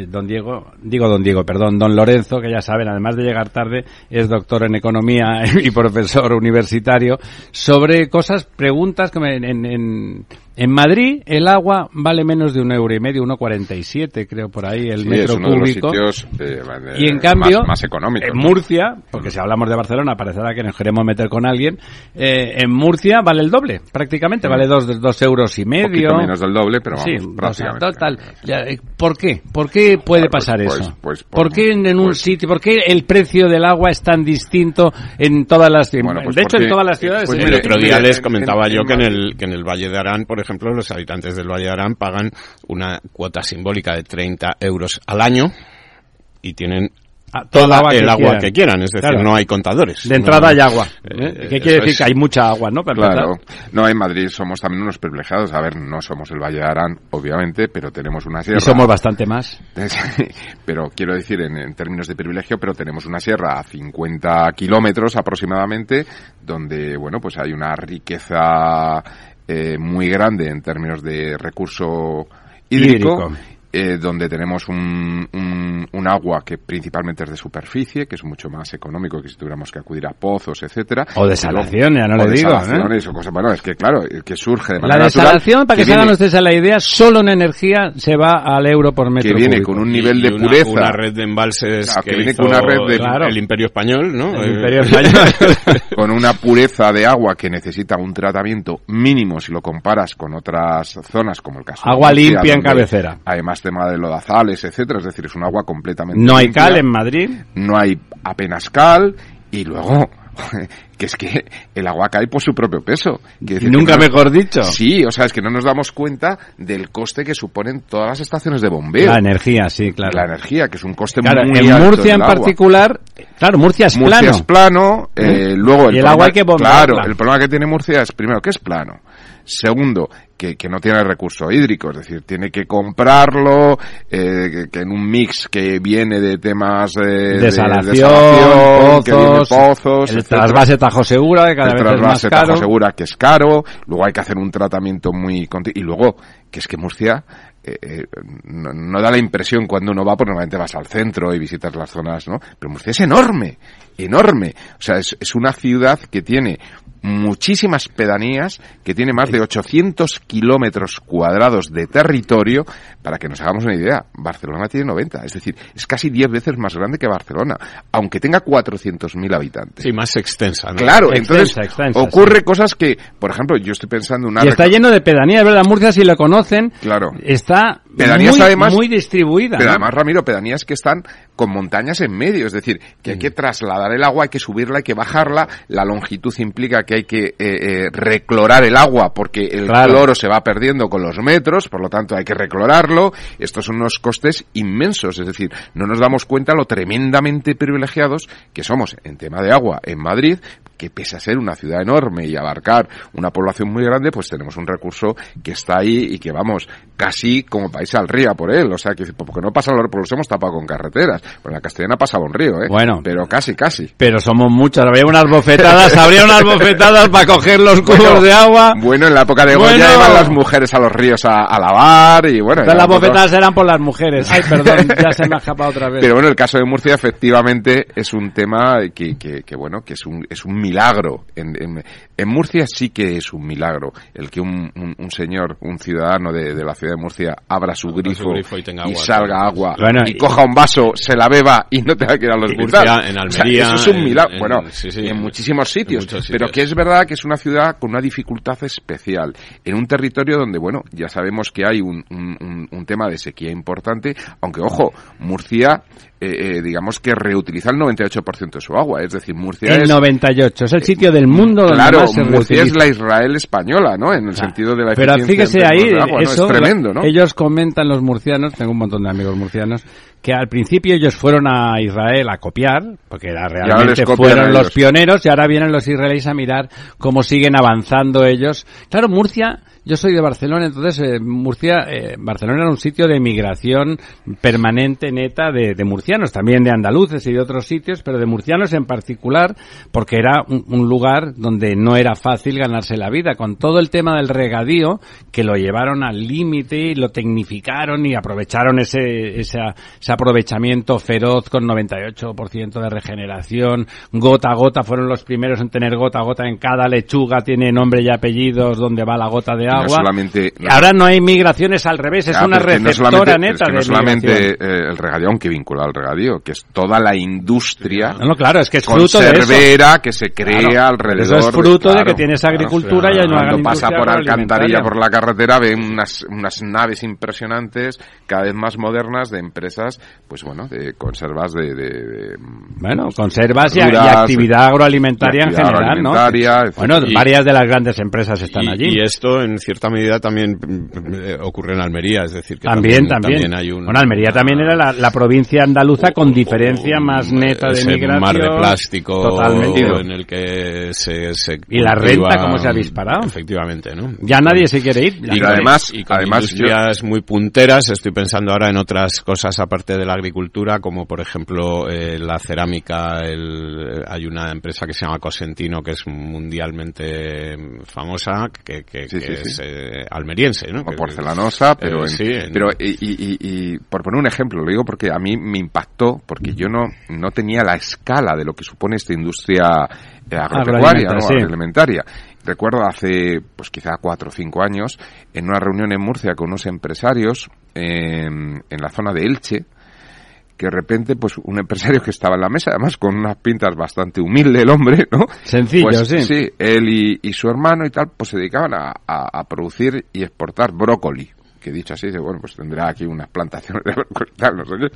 don Diego, digo don Diego, perdón, don Lorenzo, que ya saben, además de llegar tarde, es doctor en economía y profesor universitario, sobre cosas, preguntas que en, en, en Madrid el agua vale menos de un euro y medio, 1,47 creo por ahí el Sí, metro es uno de los cúbico. sitios eh, Y en cambio, más, en ¿no? Murcia, porque si hablamos de Barcelona parecerá que nos queremos meter con alguien, eh, en Murcia vale el doble, prácticamente, vale dos, dos euros y Un medio. poquito menos del doble, pero vamos, Sí, o sea, prácticamente. total. Ya, eh, ¿Por qué? ¿Por qué puede Pues, pasar pues, eso? pues, por- ¿Por qué en, en un pues- sitio, por qué el precio del agua es tan distinto en todas las Bueno, pues de hecho porque- en todas las ciudades pues ¿eh? el otro día en- les comentaba en- yo en que en el que en el Valle de Arán, por ejemplo, los habitantes del Valle de Arán pagan una cuota simbólica de 30 euros al año y tienen Ah, toda toda agua que el agua quieran. que quieran, es decir, Claro. no hay contadores. de entrada No- hay agua Eh, ¿eh? ¿qué quiere decir es. que hay mucha agua no Para Claro. No, en Madrid somos también unos privilegiados. A ver, no somos el Valle de Arán, obviamente, pero tenemos una sierra. y somos bastante más pero quiero decir, en, en términos de privilegio, pero tenemos una sierra a 50 kilómetros aproximadamente, donde, bueno, pues hay una riqueza eh, muy grande en términos de recurso hídrico. Hídrico. Eh, donde tenemos un, un, un agua que principalmente es de superficie, que es mucho más económico que si tuviéramos que acudir a pozos, etcétera. O desalación, ya no o le digo, desalaciones o cosas. Bueno, es que claro, eh, que surge de la manera natural, desalación para que, se hagan ustedes a la idea solo en energía se va al euro por metro que viene cúbico. con un Y- nivel de una, pureza una red de embalses Claro, que, que viene hizo con una red de- el, Claro. el Imperio Español, ¿no? El Eh, Imperio Español. con una pureza de agua que necesita un tratamiento mínimo si lo comparas con otras zonas como el caso de Agua limpia en cabecera. Además tema de lodazales, etcétera, es decir, es un agua completamente no hay limpia, cal en Madrid. No hay apenas cal. Y luego que es que el agua cae por su propio peso. Decir que nunca no- mejor dicho. Sí, o sea, es que no nos damos cuenta del coste que suponen todas las estaciones de bombeo. la energía sí claro. La energía, que es un coste Claro, muy en alto Murcia en particular claro Murcia es Murcia plano. es plano, eh, luego el, Y el problema- agua hay que bombearla. Claro, el problema que tiene Murcia es, primero, que es plano. Segundo, que, que no tiene recurso hídrico, es decir, tiene que comprarlo, eh, que, que en un mix que viene de temas eh, de desalación, desalación, que viene pozos, pozos, el etcétera. trasvase Tajo Segura que cada el vez es más trasvase caro Tajo Segura que es caro, luego hay que hacer un tratamiento muy y luego que es que Murcia eh, eh, no, no da la impresión cuando uno va, porque normalmente vas al centro y visitas las zonas, ¿no? Pero Murcia es enorme, enorme. O sea, es, es una ciudad que tiene muchísimas pedanías, que tiene más de 800 kilómetros cuadrados de territorio. Para que nos hagamos una idea, Barcelona tiene 90, es decir, es casi 10 veces más grande que Barcelona, aunque tenga 400.000 habitantes. Sí, más extensa, ¿no? Claro, Extensa, entonces extensa, ocurre cosas que, por ejemplo, yo estoy pensando en una y está lleno de pedanías verdad Murcia si lo conocen Claro. está Pedanías, muy, además- muy distribuida Pero ¿no? además, Ramiro, pedanías que están con montañas en medio, es decir, que hay Mm. que trasladar el agua, hay que subirla, hay que bajarla, la longitud implica que hay que eh, eh, reclorar el agua porque el Claro. cloro se va perdiendo con los metros, por lo tanto hay que reclorarlo, estos son unos costes inmensos, es decir, no nos damos cuenta lo tremendamente privilegiados que somos en tema de agua en Madrid, que pese a ser una ciudad enorme y abarcar una población muy grande, pues tenemos un recurso que está ahí y que vamos, casi como país al río por él, o sea, que porque no pasa los los hemos tapado con carreteras, en la castellana pasaba un río, ¿eh? Bueno. Pero casi, casi. Pero somos muchas, habría unas bofetadas, habría unas bofetadas para coger los cubos de agua. Bueno, en la época de Goya Bueno. iban las mujeres a los ríos a, a lavar y bueno. Las bofetadas eran por las mujeres. Ay, perdón, ya se me ha escapado otra vez. Pero bueno, el caso de Murcia efectivamente es un tema que, que, que, bueno, que es un, es un milagro. En, en, en Murcia sí que es un milagro el que un, un, un señor, un ciudadano de, de la ciudad de Murcia abra su grifo, su grifo y tenga agua, salga claro. agua Bueno, y, y- coja un vaso, se la beba y no tenga que ir a los En Almería, eso es un en- milagro. en- bueno, sí, sí, en muchísimos sitios, Pero que es verdad que es una ciudad con una dificultad especial. En un territorio donde, bueno, ya sabemos que hay un, un, un- un tema de sequía importante, aunque, ojo, Murcia, eh, eh, digamos que reutiliza el 98% de su agua. Es decir, Murcia El es... 98, es el sitio del mundo donde Claro, más se Murcia es la Israel española, ¿no? En el sentido de la Pero eficiencia fíjese ahí, agua, ¿no? eso, Es ellos comentan los murcianos, tengo un montón de amigos murcianos, que al principio ellos fueron a Israel a copiar, porque era realmente fueron los pioneros y ahora vienen los israelíes a mirar cómo siguen avanzando ellos. Claro, Murcia, yo soy de Barcelona, entonces eh, Murcia, eh, Barcelona era un sitio de migración permanente, neta, de, de murcianos, también de andaluces y de otros sitios, pero de murcianos en particular, porque era un, un lugar donde no era fácil ganarse la vida, con todo el tema del regadío, que lo llevaron al límite y lo tecnificaron y aprovecharon ese, esa- ese aprovechamiento feroz con 98% de regeneración, gota a gota, fueron los primeros en tener gota a gota en cada lechuga, tiene nombre y apellidos donde va la gota de agua. No solamente... Y Ahora no hay migraciones al revés, es Ah, una no receptora solamente- neta es que no de solamente eh, el regadío, aunque vinculado al regadío, que es toda la industria No, no, claro, es que es fruto de eso. que se crea Claro, alrededor. eso es fruto de claro, que tienes agricultura y hay una gran pasa por alcantarilla por la carretera ven unas, unas naves impresionantes, cada vez más modernas, de empresas, pues bueno, de conservas de... de- de- Bueno, conservas y, y verduras, actividad agroalimentaria y en actividad general, ¿no? agroalimentaria, etcétera. Bueno, Y- varias de las grandes empresas están y, allí. y esto en cierta medida también mm, eh, ocurre en Almería, es decir, que También, también. hay un bueno, Almería también era la, la provincia andaluza con diferencia más neta de migración. mar de plástico Totalmente. en el que se, se Y la renta, ¿cómo se ha disparado? Efectivamente, ¿no? Ya nadie se quiere ir. Y además- y con además industrias muy punteras, estoy pensando ahora en otras cosas aparte de la agricultura, como por ejemplo eh, la cerámica, el- hay una empresa que se llama Cosentino que es mundialmente famosa, que, que- Sí, que sí, es sí. eh, almeriense, ¿no? o porcelanosa, pero, Eh, en- sí, en- pero y, y- y- y por poner un ejemplo, lo digo porque a mí me impactó, porque yo no, no tenía la escala de lo que supone esta industria eh, agropecuaria, ¿no? Agroalimentaria, sí. agroalimentaria. Recuerdo hace, pues quizá cuatro o cinco años, en una reunión en Murcia con unos empresarios en, en la zona de Elche, que de repente, pues un empresario que estaba en la mesa, además con unas pintas bastante humilde el hombre, ¿no? Sencillo, Pues, sí. él y, y su hermano y tal, pues se dedicaban a, a- a producir y exportar brócoli. Que dicho así, dice, bueno, pues tendrá aquí unas plantaciones de tal, no sé qué.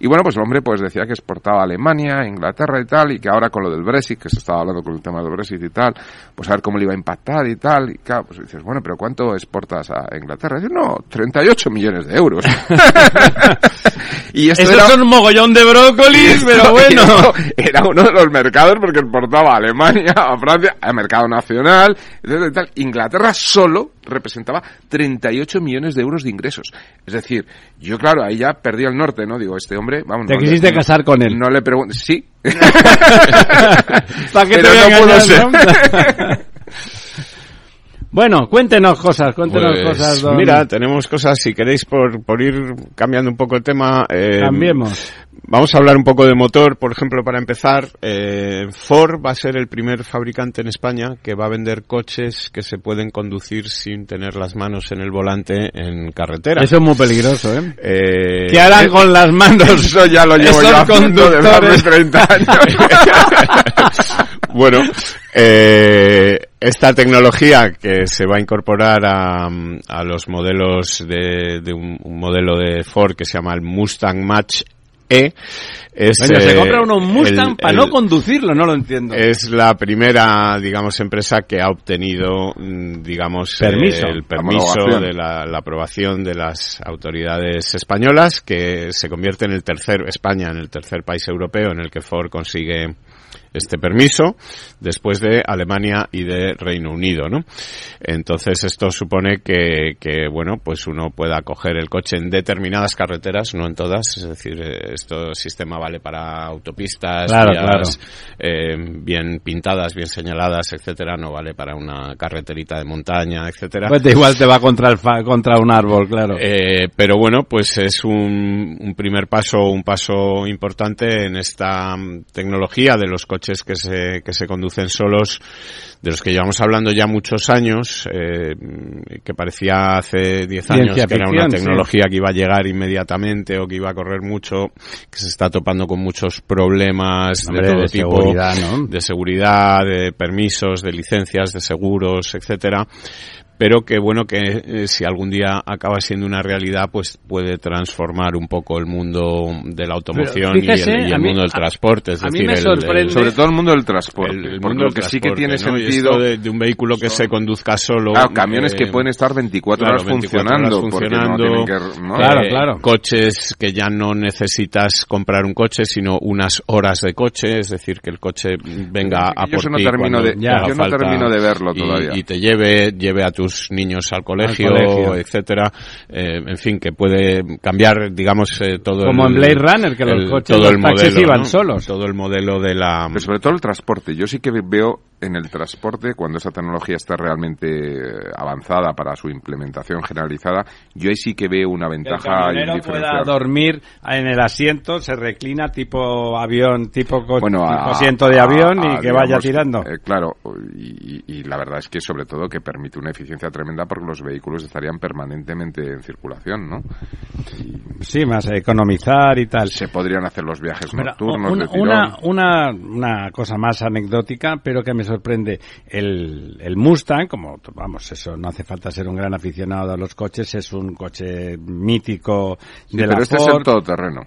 Y bueno, pues el hombre pues decía que exportaba a Alemania, a Inglaterra y tal, y que ahora con lo del Brexit, que se estaba hablando con el tema del Brexit y tal, pues a ver cómo le iba a impactar y tal. Y claro, pues dices, bueno, pero ¿cuánto exportas a Inglaterra? Y dice, no, 38 millones de euros. y esto Eso era- es un mogollón de brócolis, pero bueno. era uno de los mercados porque exportaba a Alemania, a Francia, al mercado nacional, y tal. Inglaterra solo representaba 38 millones de euros de ingresos. Es decir, yo claro, ahí ya perdí el norte, ¿no? Digo, este hombre, vamos. Te no quisiste le- casar con él. No le pregunto, sí. ¿Para qué Pero te voy a no pudo engañar, ser. no? bueno, cuéntenos cosas, cuéntenos Pues, cosas. don- Mira, tenemos cosas, si queréis, por, por ir cambiando un poco el tema. eh, Cambiemos. Vamos a hablar un poco de motor, por ejemplo, para empezar. eh, Ford va a ser el primer fabricante en España que va a vender coches que se pueden conducir sin tener las manos en el volante en carretera. Eso es muy peligroso, ¿eh? Eh, ¿Qué harán eh, con las manos? Eso ya lo llevo yo haciendo desde hace conductores. 30 años. bueno, eh, esta tecnología que se va a incorporar a, a los modelos de, de un, un modelo de Ford que se llama el Mustang Match E es, se eh, compra uno un Mustang el- para el- no conducirlo, no lo entiendo. es la primera, digamos, empresa que ha obtenido, mm, digamos, Permiso. eh, el permiso de la, la aprobación de las autoridades españolas, que se convierte en el tercer, España, en el tercer país europeo en el que Ford consigue este permiso después de Alemania y de Reino Unido, ¿no? Entonces esto supone que, que bueno, pues uno pueda coger el coche en determinadas carreteras, no en todas, es decir, eh, esto sistema vale para autopistas, vías, Eh, bien pintadas, bien señaladas, etcétera, no vale para una carreterita de montaña, etcétera. Pues igual te va contra el contra un árbol, claro. Eh, pero bueno, pues es un, un primer paso, un paso importante en esta mm, tecnología de los coches que se, que se conducen solos, de los que llevamos hablando ya muchos años, eh, que parecía hace 10 años que era una sí. tecnología que iba a llegar inmediatamente o que iba a correr mucho, que se está topando con muchos problemas Hombre, de todo de tipo, seguridad, ¿no? de seguridad, de permisos, de licencias, de seguros, etcétera pero que bueno que eh, si algún día acaba siendo una realidad pues puede transformar un poco el mundo de la automoción Pero fíjese, y el, y el a mí- mundo del transporte es a mí decir me el- sorprende- el, Sobre todo el mundo del transporte. el- mundo del que sí que tiene sentido. de, de un vehículo que se conduzca solo Claro, camiones que eh, pueden estar 24 claro, horas 24 funcionando. horas no que- ¿no? Claro, eh, claro. Coches que ya no necesitas comprar un coche, sino unas horas de coche, es decir, que el coche venga a Yo por eso no ti termino de- te haga yo no falta termino de verlo y- todavía. Y, te lleve, lleve a niños al colegio, colegio. etcétera. Eh, en fin, que puede cambiar, digamos, eh, todo Como el, en Blade Runner, que los el- coches, todo los el taxis modelo, iban ¿no? solos. Todo el modelo de la... Pero sobre todo el transporte. Yo sí que veo en el transporte, cuando esa tecnología está realmente avanzada para su implementación generalizada, yo ahí sí que veo una Que el ventaja pueda dormir en el asiento, se reclina tipo avión, tipo, Bueno, tipo a- asiento de avión a- y que vaya tirando. eh, claro, y, y- y la verdad es que sobre todo que permite una eficiencia tremenda porque los vehículos estarían permanentemente en circulación, ¿no? Sí, más economizar y tal. Se podrían hacer los viajes Mira, nocturnos una, de tirón. una, una, una cosa más anecdótica, pero que me sorprende. El, el Mustang, como, vamos, eso no hace falta ser un gran aficionado a los coches, es un coche mítico Sí, de la pero este es el todoterreno.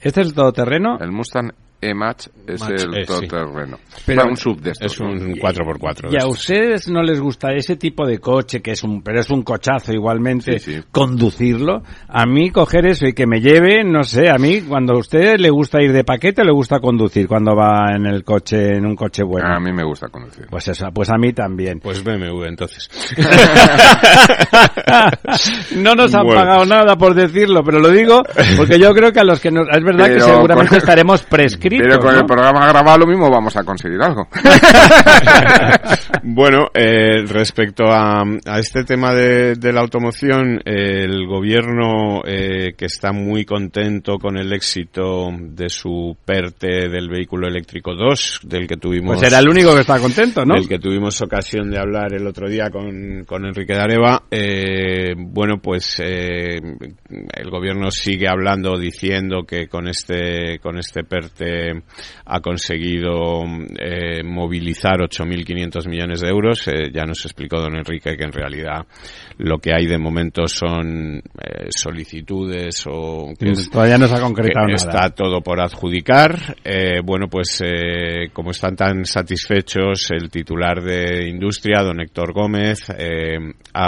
¿Este es el todoterreno? El Mustang E-Match es Match, el eh, sí. todoterreno. Pero- Pero un sub de estos. Es un 4x4. de ¿Y a ustedes no les gusta ese tipo de coche, que es un, pero es un cochazo igualmente, Sí, sí. conducirlo? A mí coger eso y que me lleve, no sé, a mí cuando a usted le gusta ir de paquete, le gusta conducir cuando va en el coche, en un coche bueno. A mí me gusta conducir. Pues eso, pues a mí también. Pues BMW, entonces. no nos han Bueno. pagado nada por decirlo, pero lo digo porque yo creo que a los que nos, es verdad que Pero seguramente con- estaremos prescritos. Pero con ¿no? el programa grabado lo mismo vamos a conseguir algo. bueno, eh, respecto a, a este tema de, de la automoción, eh, el gobierno eh, que está muy contento con el éxito de su PERTE del vehículo eléctrico 2, del que tuvimos Pues era el único que está contento, ¿no? del que tuvimos ocasión de hablar el otro día con, con Enrique Dareva, eh, bueno, pues eh, el gobierno sigue hablando, diciendo que con este con este PERTE ha conseguido eh, movilizar 8.500 millones de euros. Eh, ya nos explicó don Enrique que en realidad lo que hay de momento son eh, solicitudes o que es- Todavía no se ha concretado que nada. está todo por adjudicar. Eh, bueno, pues eh, como están tan satisfechos, el titular de Industria, don Héctor Gómez, eh, ha,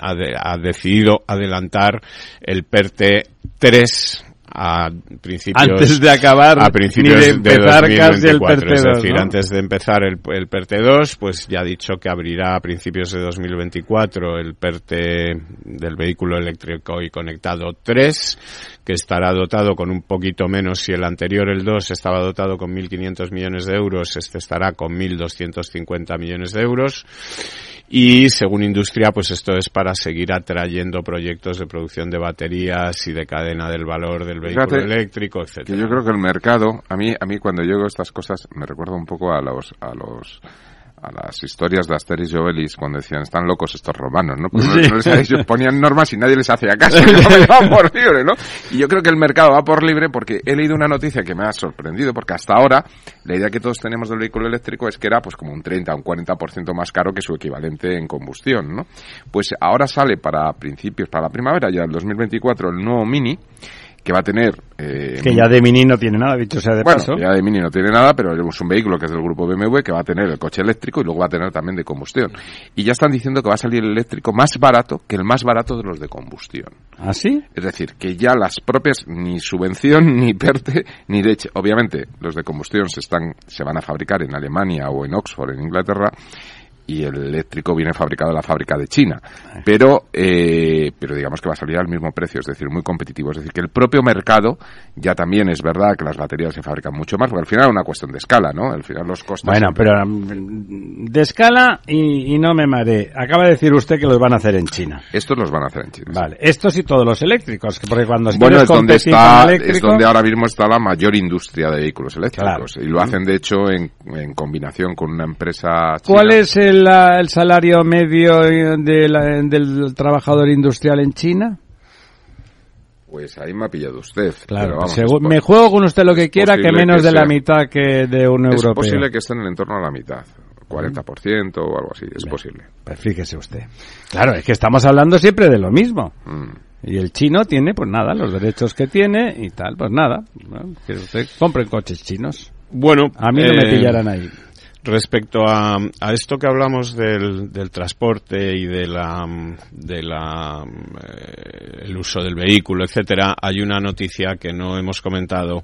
ha de- ha decidido adelantar el PERTE 3 a principios Antes de acabar, a principios ni de empezar casi el 2024, PERTE es 2, decir, ¿no? antes de empezar el, el PERTE 2, pues ya ha dicho que abrirá a principios de 2024 el PERTE del vehículo eléctrico y conectado 3, que estará dotado con un poquito menos si el anterior, el 2, estaba dotado con 1.500 millones de euros, este estará con 1.250 millones de euros. Y según industria, pues esto es para seguir atrayendo proyectos de producción de baterías y de cadena del valor del vehículo Fíjate eléctrico, Que etcétera. yo creo que el mercado, a mí, a mí cuando yo veo estas cosas, me recuerda un poco a los, a los, a las historias de Asterix y Obelix cuando decían están locos estos romanos, ¿no? Pues no, no les ellos ponían normas y nadie les hacía caso, por libre, ¿no? Y yo creo que el mercado va por libre porque he leído una noticia que me ha sorprendido porque hasta ahora la idea que todos tenemos del vehículo eléctrico es que era pues como un 30 o un 40% más caro que su equivalente en combustión, ¿no? Pues ahora sale para principios, para la primavera ya del 2024 el nuevo Mini que va a tener... Eh, que ya de Mini no tiene nada, dicho sea de bueno, paso. ya de Mini no tiene nada, pero es un vehículo que es del grupo BMW que va a tener el coche eléctrico y luego va a tener también de combustión. Y ya están diciendo que va a salir el eléctrico más barato que el más barato de los de combustión. ¿Ah, sí? Es decir, que ya las propias, ni subvención, ni PERTE, ni hecho, obviamente, los de combustión se están, se van a fabricar en Alemania o en Oxford, en Inglaterra, y el eléctrico viene fabricado en la fábrica de China. Pero, eh, pero digamos que va a salir al mismo precio, es decir, muy competitivo. Es decir, que el propio mercado, ya también es verdad que las baterías se fabrican mucho más, porque al final es una cuestión de escala, ¿no? Al final los costos. Bueno, pero mm, de escala y, y no me mareé. Acaba de decir usted que los van a hacer en China. Estos los van a hacer en China. Vale, estos y todos los eléctricos, porque cuando Bueno, es donde está, con es eléctrico- donde ahora mismo está la mayor industria de vehículos eléctricos. Claro. Y lo hacen, de hecho, en, en combinación con una empresa china. ¿Cuál es el, ah, el salario medio de la- del trabajador industrial en China? Pues ahí me ha pillado usted. Claro, vamos, según- es me juego con usted lo que es quiera, que menos que de la mitad que de un Es europeo. posible que estén en el entorno a la mitad. 40% o algo así, es posible. Pues fíjese usted. Claro, es que estamos hablando siempre de lo mismo. Mm. Y el chino tiene, pues nada, los derechos que tiene y tal, pues nada. ¿no? Que usted compre coches chinos. Bueno, A mí no me eh, pillarán ahí. Respecto a, a esto que hablamos del, del transporte y de la, de la, eh, el uso del vehículo, etcétera, hay una noticia que no hemos comentado,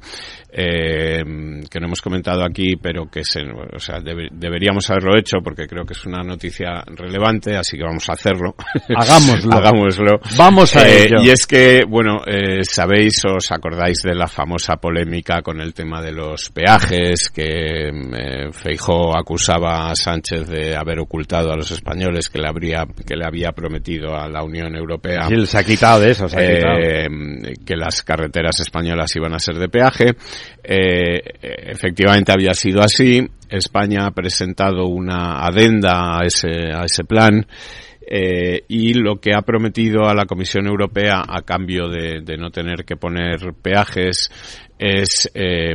eh, que no hemos comentado aquí, pero que se, o sea, debe- deberíamos haberlo hecho porque creo que es una noticia relevante, así que vamos a hacerlo. Hagámoslo. Hagámoslo. Vamos a Eh, ello. Y es que, bueno, eh, sabéis, os acordáis de la famosa polémica con el tema de los peajes, que eh, Acusaba a Sánchez de haber ocultado a los españoles que le habría, que le había prometido a la Unión Europea. Sí, se ha quitado de eso, se ha quitado. eh, que las carreteras españolas iban a ser de peaje. Eh, efectivamente había sido así. España ha presentado una adenda a ese, a ese plan. eh, y lo que ha prometido a la Comisión Europea a cambio de, de no tener que poner peajes es eh,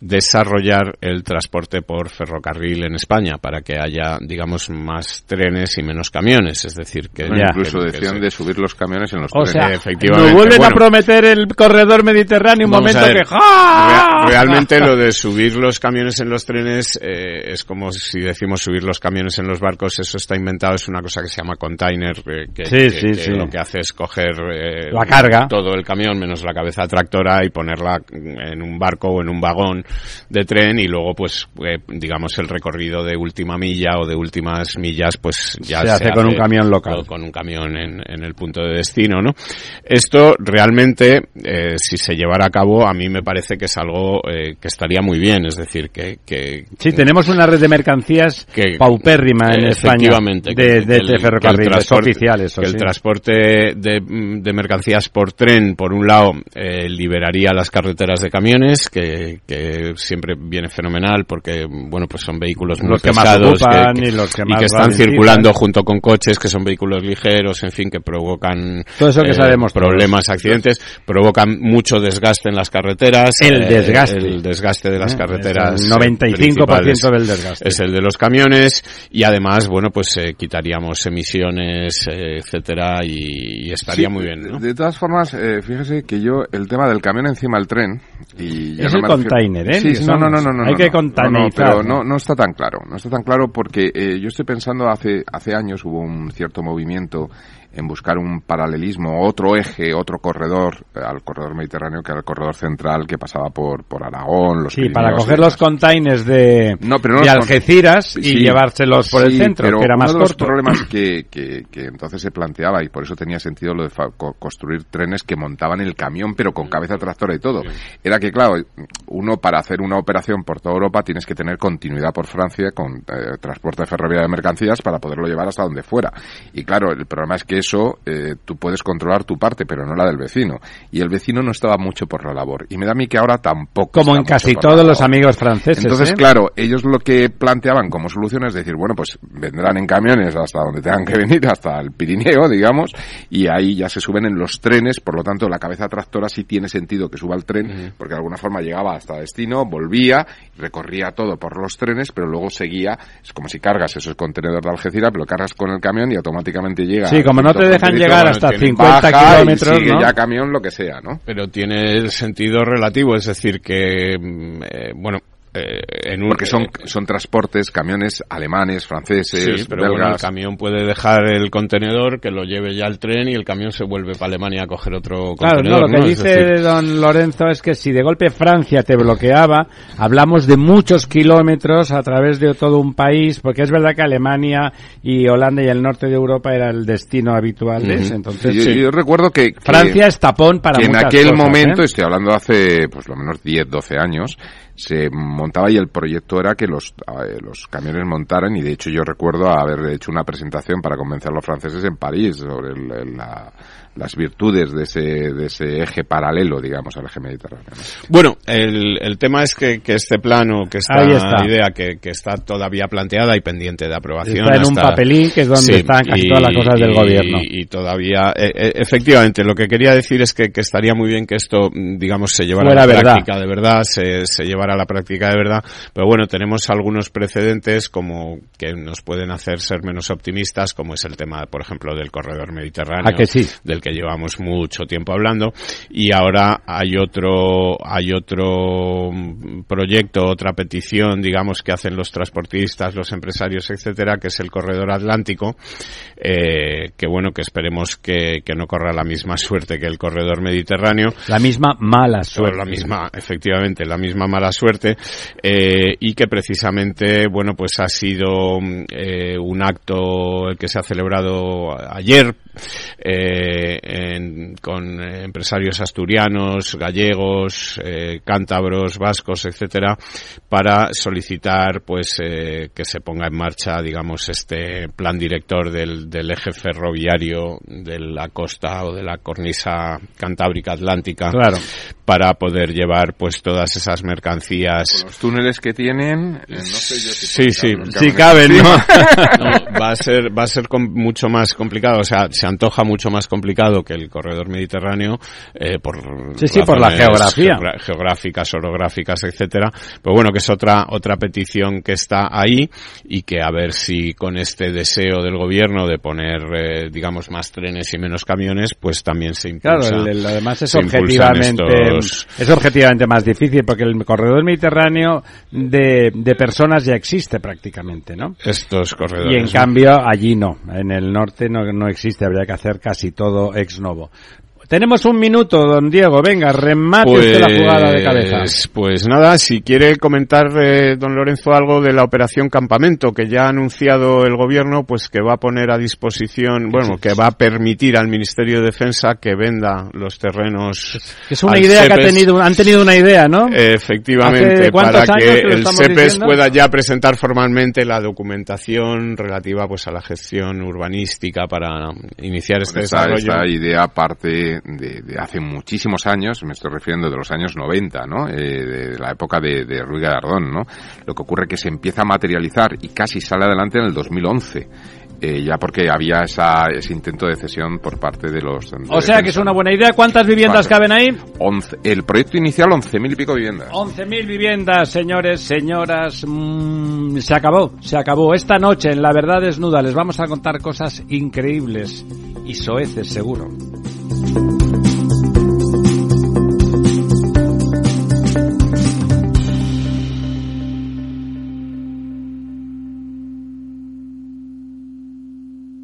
desarrollar el transporte por ferrocarril en España para que haya, digamos, más trenes y menos camiones. Es decir, que Bueno, incluso que- decían de subir los camiones en los O trenes. sea, efectivamente, nos vuelven bueno. a prometer el corredor mediterráneo un momento ver. que ¡ja! Rea- realmente lo de subir los camiones en los trenes eh, es como si decimos subir los camiones en los barcos, eso está inventado, es una cosa que se llama container, eh, que, Sí, que- sí, que sí. lo que hace es coger eh, La carga. todo el camión menos la cabeza tractora y ponerla en un barco o en un vagón de tren y luego pues eh, digamos el recorrido de última milla o de últimas millas pues ya Se hace con un camión local. con un camión en, en el punto de destino, ¿no? Esto realmente, eh, si se llevara a cabo, a mí me parece que es algo eh, que estaría muy bien, es decir, que, que Sí, tenemos una red de mercancías que- paupérrima en España efectivamente, de, de, ferrocarriles oficiales. que el sí. transporte de, de mercancías por tren, por un lado, eh, liberaría las carreteras de camiones, que, que siempre viene fenomenal porque, bueno, pues son vehículos muy Los que más pesados ocupan y los que más están circulando junto con coches que son vehículos ligeros, en fin, que provocan Todo eso que sabemos todos. problemas, accidentes, provocan mucho desgaste en las carreteras. El eh, desgaste. El desgaste de las Eh, carreteras. es el eh, 95% principales del desgaste. Es el de los camiones y además, bueno, pues eh, quitaríamos emisiones, eh, etcétera, y, y estaría Sí, muy bien, ¿no? De todas formas, eh, fíjese que yo, el tema del camión encima del tren, y ya Es no el container, ¿eh? Sí, no, no, no, no. Hay que no, no, containerizar, pero ¿no? no, no está tan claro, no está tan claro porque eh, yo estoy pensando hace, hace años hubo un cierto movimiento en buscar un paralelismo, otro eje, otro corredor eh, al corredor mediterráneo que era el corredor central que pasaba por, por Aragón, los Sí, para Pirineos y coger los containers de, No, pero no de con- Algeciras y Sí, llevárselos por el centro, pero que era más uno de los problemas que, que, que entonces se planteaba y por eso tenía sentido lo de fa- co- construir trenes que montaban el camión pero con cabeza tractora y todo. Era que claro uno para hacer una operación por toda Europa tienes que tener continuidad por Francia con eh, transporte ferroviario de mercancías para poderlo llevar hasta donde fuera. Y claro el problema es que eso eh, tú puedes controlar tu parte pero no la del vecino y el vecino no estaba mucho por la labor y me da a mí que ahora tampoco Como en casi todos los amigos franceses. Entonces, ¿eh? claro, ellos lo que planteaban como solución es decir, bueno, pues vendrán en camiones hasta donde tengan que venir, hasta el Pirineo, digamos, y ahí ya se suben en los trenes, por lo tanto, la cabeza tractora sí tiene sentido que suba el tren, porque de alguna forma llegaba hasta destino, volvía, recorría todo por los trenes, pero luego seguía, es como si cargas esos contenedores de Algeciras, pero lo cargas con el camión y automáticamente llega. Sí, al como no no te dejan llegar bueno, hasta tiene 50 baja y kilómetros, sigue ¿no? ya camión, lo que sea, ¿no? Pero tiene sentido relativo, es decir, que, mm, eh, bueno, eh, en un, Porque son, eh, son transportes, camiones alemanes, franceses, Sí, pero bueno, el belgas. camión puede dejar el contenedor, que lo lleve ya el tren y el camión se vuelve para Alemania a coger otro Claro, contenedor. no, lo que ¿no? Dice decir, don Lorenzo es que si de golpe Francia te bloqueaba, hablamos de muchos kilómetros a través de todo un país, porque es verdad que Alemania y Holanda y el norte de Europa era el destino habitual de Ujú. ese. Entonces, yo, sí. yo recuerdo que, que- Francia es tapón para que en muchas aquel cosas, momento, ¿eh? estoy hablando hace pues lo menos 10, 12 años, se montaba y el proyecto era que los, los camiones montaran y de hecho yo recuerdo haber hecho una presentación para convencer a los franceses en París sobre el- el- la- las virtudes de ese, de ese eje paralelo, digamos, al eje mediterráneo. ¿no? Bueno, el, el tema es que, que este plano, que esta está. idea que, que está todavía planteada y pendiente de aprobación. Está en un papelín que es donde Sí, están casi todas las cosas del y- gobierno. Y todavía, eh, eh, efectivamente, lo que quería decir es que, que estaría muy bien que esto, digamos, se llevara Fuera a la verdad. práctica de verdad, se, se llevara a la práctica de verdad. Pero bueno, tenemos algunos precedentes como que nos pueden hacer ser menos optimistas, como es el tema, por ejemplo, del corredor mediterráneo ¿A que sí? del que llevamos mucho tiempo hablando y ahora hay otro hay otro mm, proyecto otra petición digamos que hacen los transportistas los empresarios etcétera que es el corredor atlántico eh, que bueno que esperemos que, que no corra la misma suerte que el corredor mediterráneo La misma mala suerte. la misma, efectivamente, la misma mala suerte, eh, y que precisamente, bueno, pues ha sido mm, eh, un acto el que se ha celebrado ayer eh, en- con eh, empresarios asturianos, gallegos, eh, cántabros, vascos, etcétera, para solicitar, pues, eh, que se ponga en marcha, digamos, este plan director del, del eje ferroviario de la costa o de la cornisa cantábrica atlántica Claro. para poder llevar pues todas esas mercancías Los túneles que tienen, eh, no sé yo si Sí, sí, Sí caben, ¿no? No, va a ser va a ser mucho más complicado o sea se antoja mucho más complicado que el corredor mediterráneo eh, por Sí, sí, por la geografía. geogra- geográficas orográficas etcétera pero bueno que es otra otra petición que está ahí y que a ver si con este deseo del gobierno de poner eh, digamos más trenes y menos camiones pues también se Claro, impulsa el, el- además es objetivamente estos- es objetivamente más difícil porque el corredor mediterráneo de, de personas ya existe prácticamente, ¿no? estos corredores Y en ¿no? cambio allí no, en el norte no, no existe, habría que hacer casi todo ex novo. Tenemos un minuto, don Diego, venga, remate usted la jugada de cabeza. Pues nada, si quiere comentar eh, don Lorenzo algo de la operación Campamento que ya ha anunciado el gobierno, pues que va a poner a disposición, bueno, que va a permitir al Ministerio de Defensa que venda los terrenos. Es una al idea que ha tenido, han tenido una idea, ¿no? Efectivamente, ¿Hace cuántos para que el CEPES diciendo? pueda ya presentar formalmente la documentación relativa pues a la gestión urbanística para iniciar este esta, desarrollo. esta idea parte de, de hace muchísimos años, me estoy refiriendo de los años 90, ¿no? Eh, de la época de, de Ruy Gallardón, ¿no? Lo que ocurre es que se empieza a materializar y casi sale adelante en el 2011. eh, ya porque había esa, ese intento de cesión por parte de los... de O sea que es defensa. una buena idea. ¿Cuántas viviendas Vale. caben ahí? Once- el proyecto inicial, 11.000 y pico viviendas. 11.000 viviendas, señores, señoras. Mm, se acabó, se acabó. Esta noche en La Verdad Desnuda les vamos a contar cosas increíbles y soeces, seguro.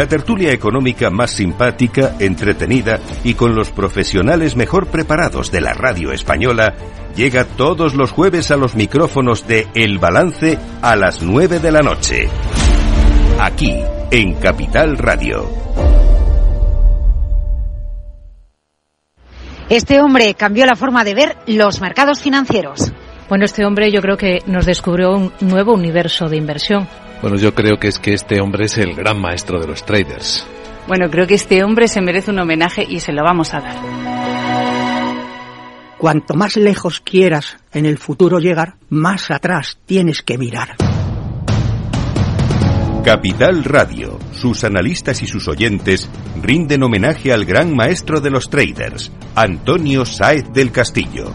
La tertulia económica más simpática, entretenida y con los profesionales mejor preparados de la radio española llega todos los jueves a los micrófonos de El Balance a las 9 de la noche. Aquí, en Capital Radio. Este hombre cambió la forma de ver los mercados financieros. Bueno, este hombre yo creo que nos descubrió un nuevo universo de inversión. Bueno, yo creo que es que este hombre es el gran maestro de los traders. Bueno, creo que este hombre se merece un homenaje y se lo vamos a dar. Cuanto más lejos quieras en el futuro llegar, más atrás tienes que mirar. Capital Radio, sus analistas y sus oyentes rinden homenaje al gran maestro de los traders, Antonio Sáez del Castillo.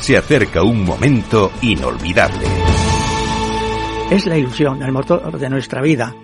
Se acerca un momento inolvidable. Es la ilusión, el motor de nuestra vida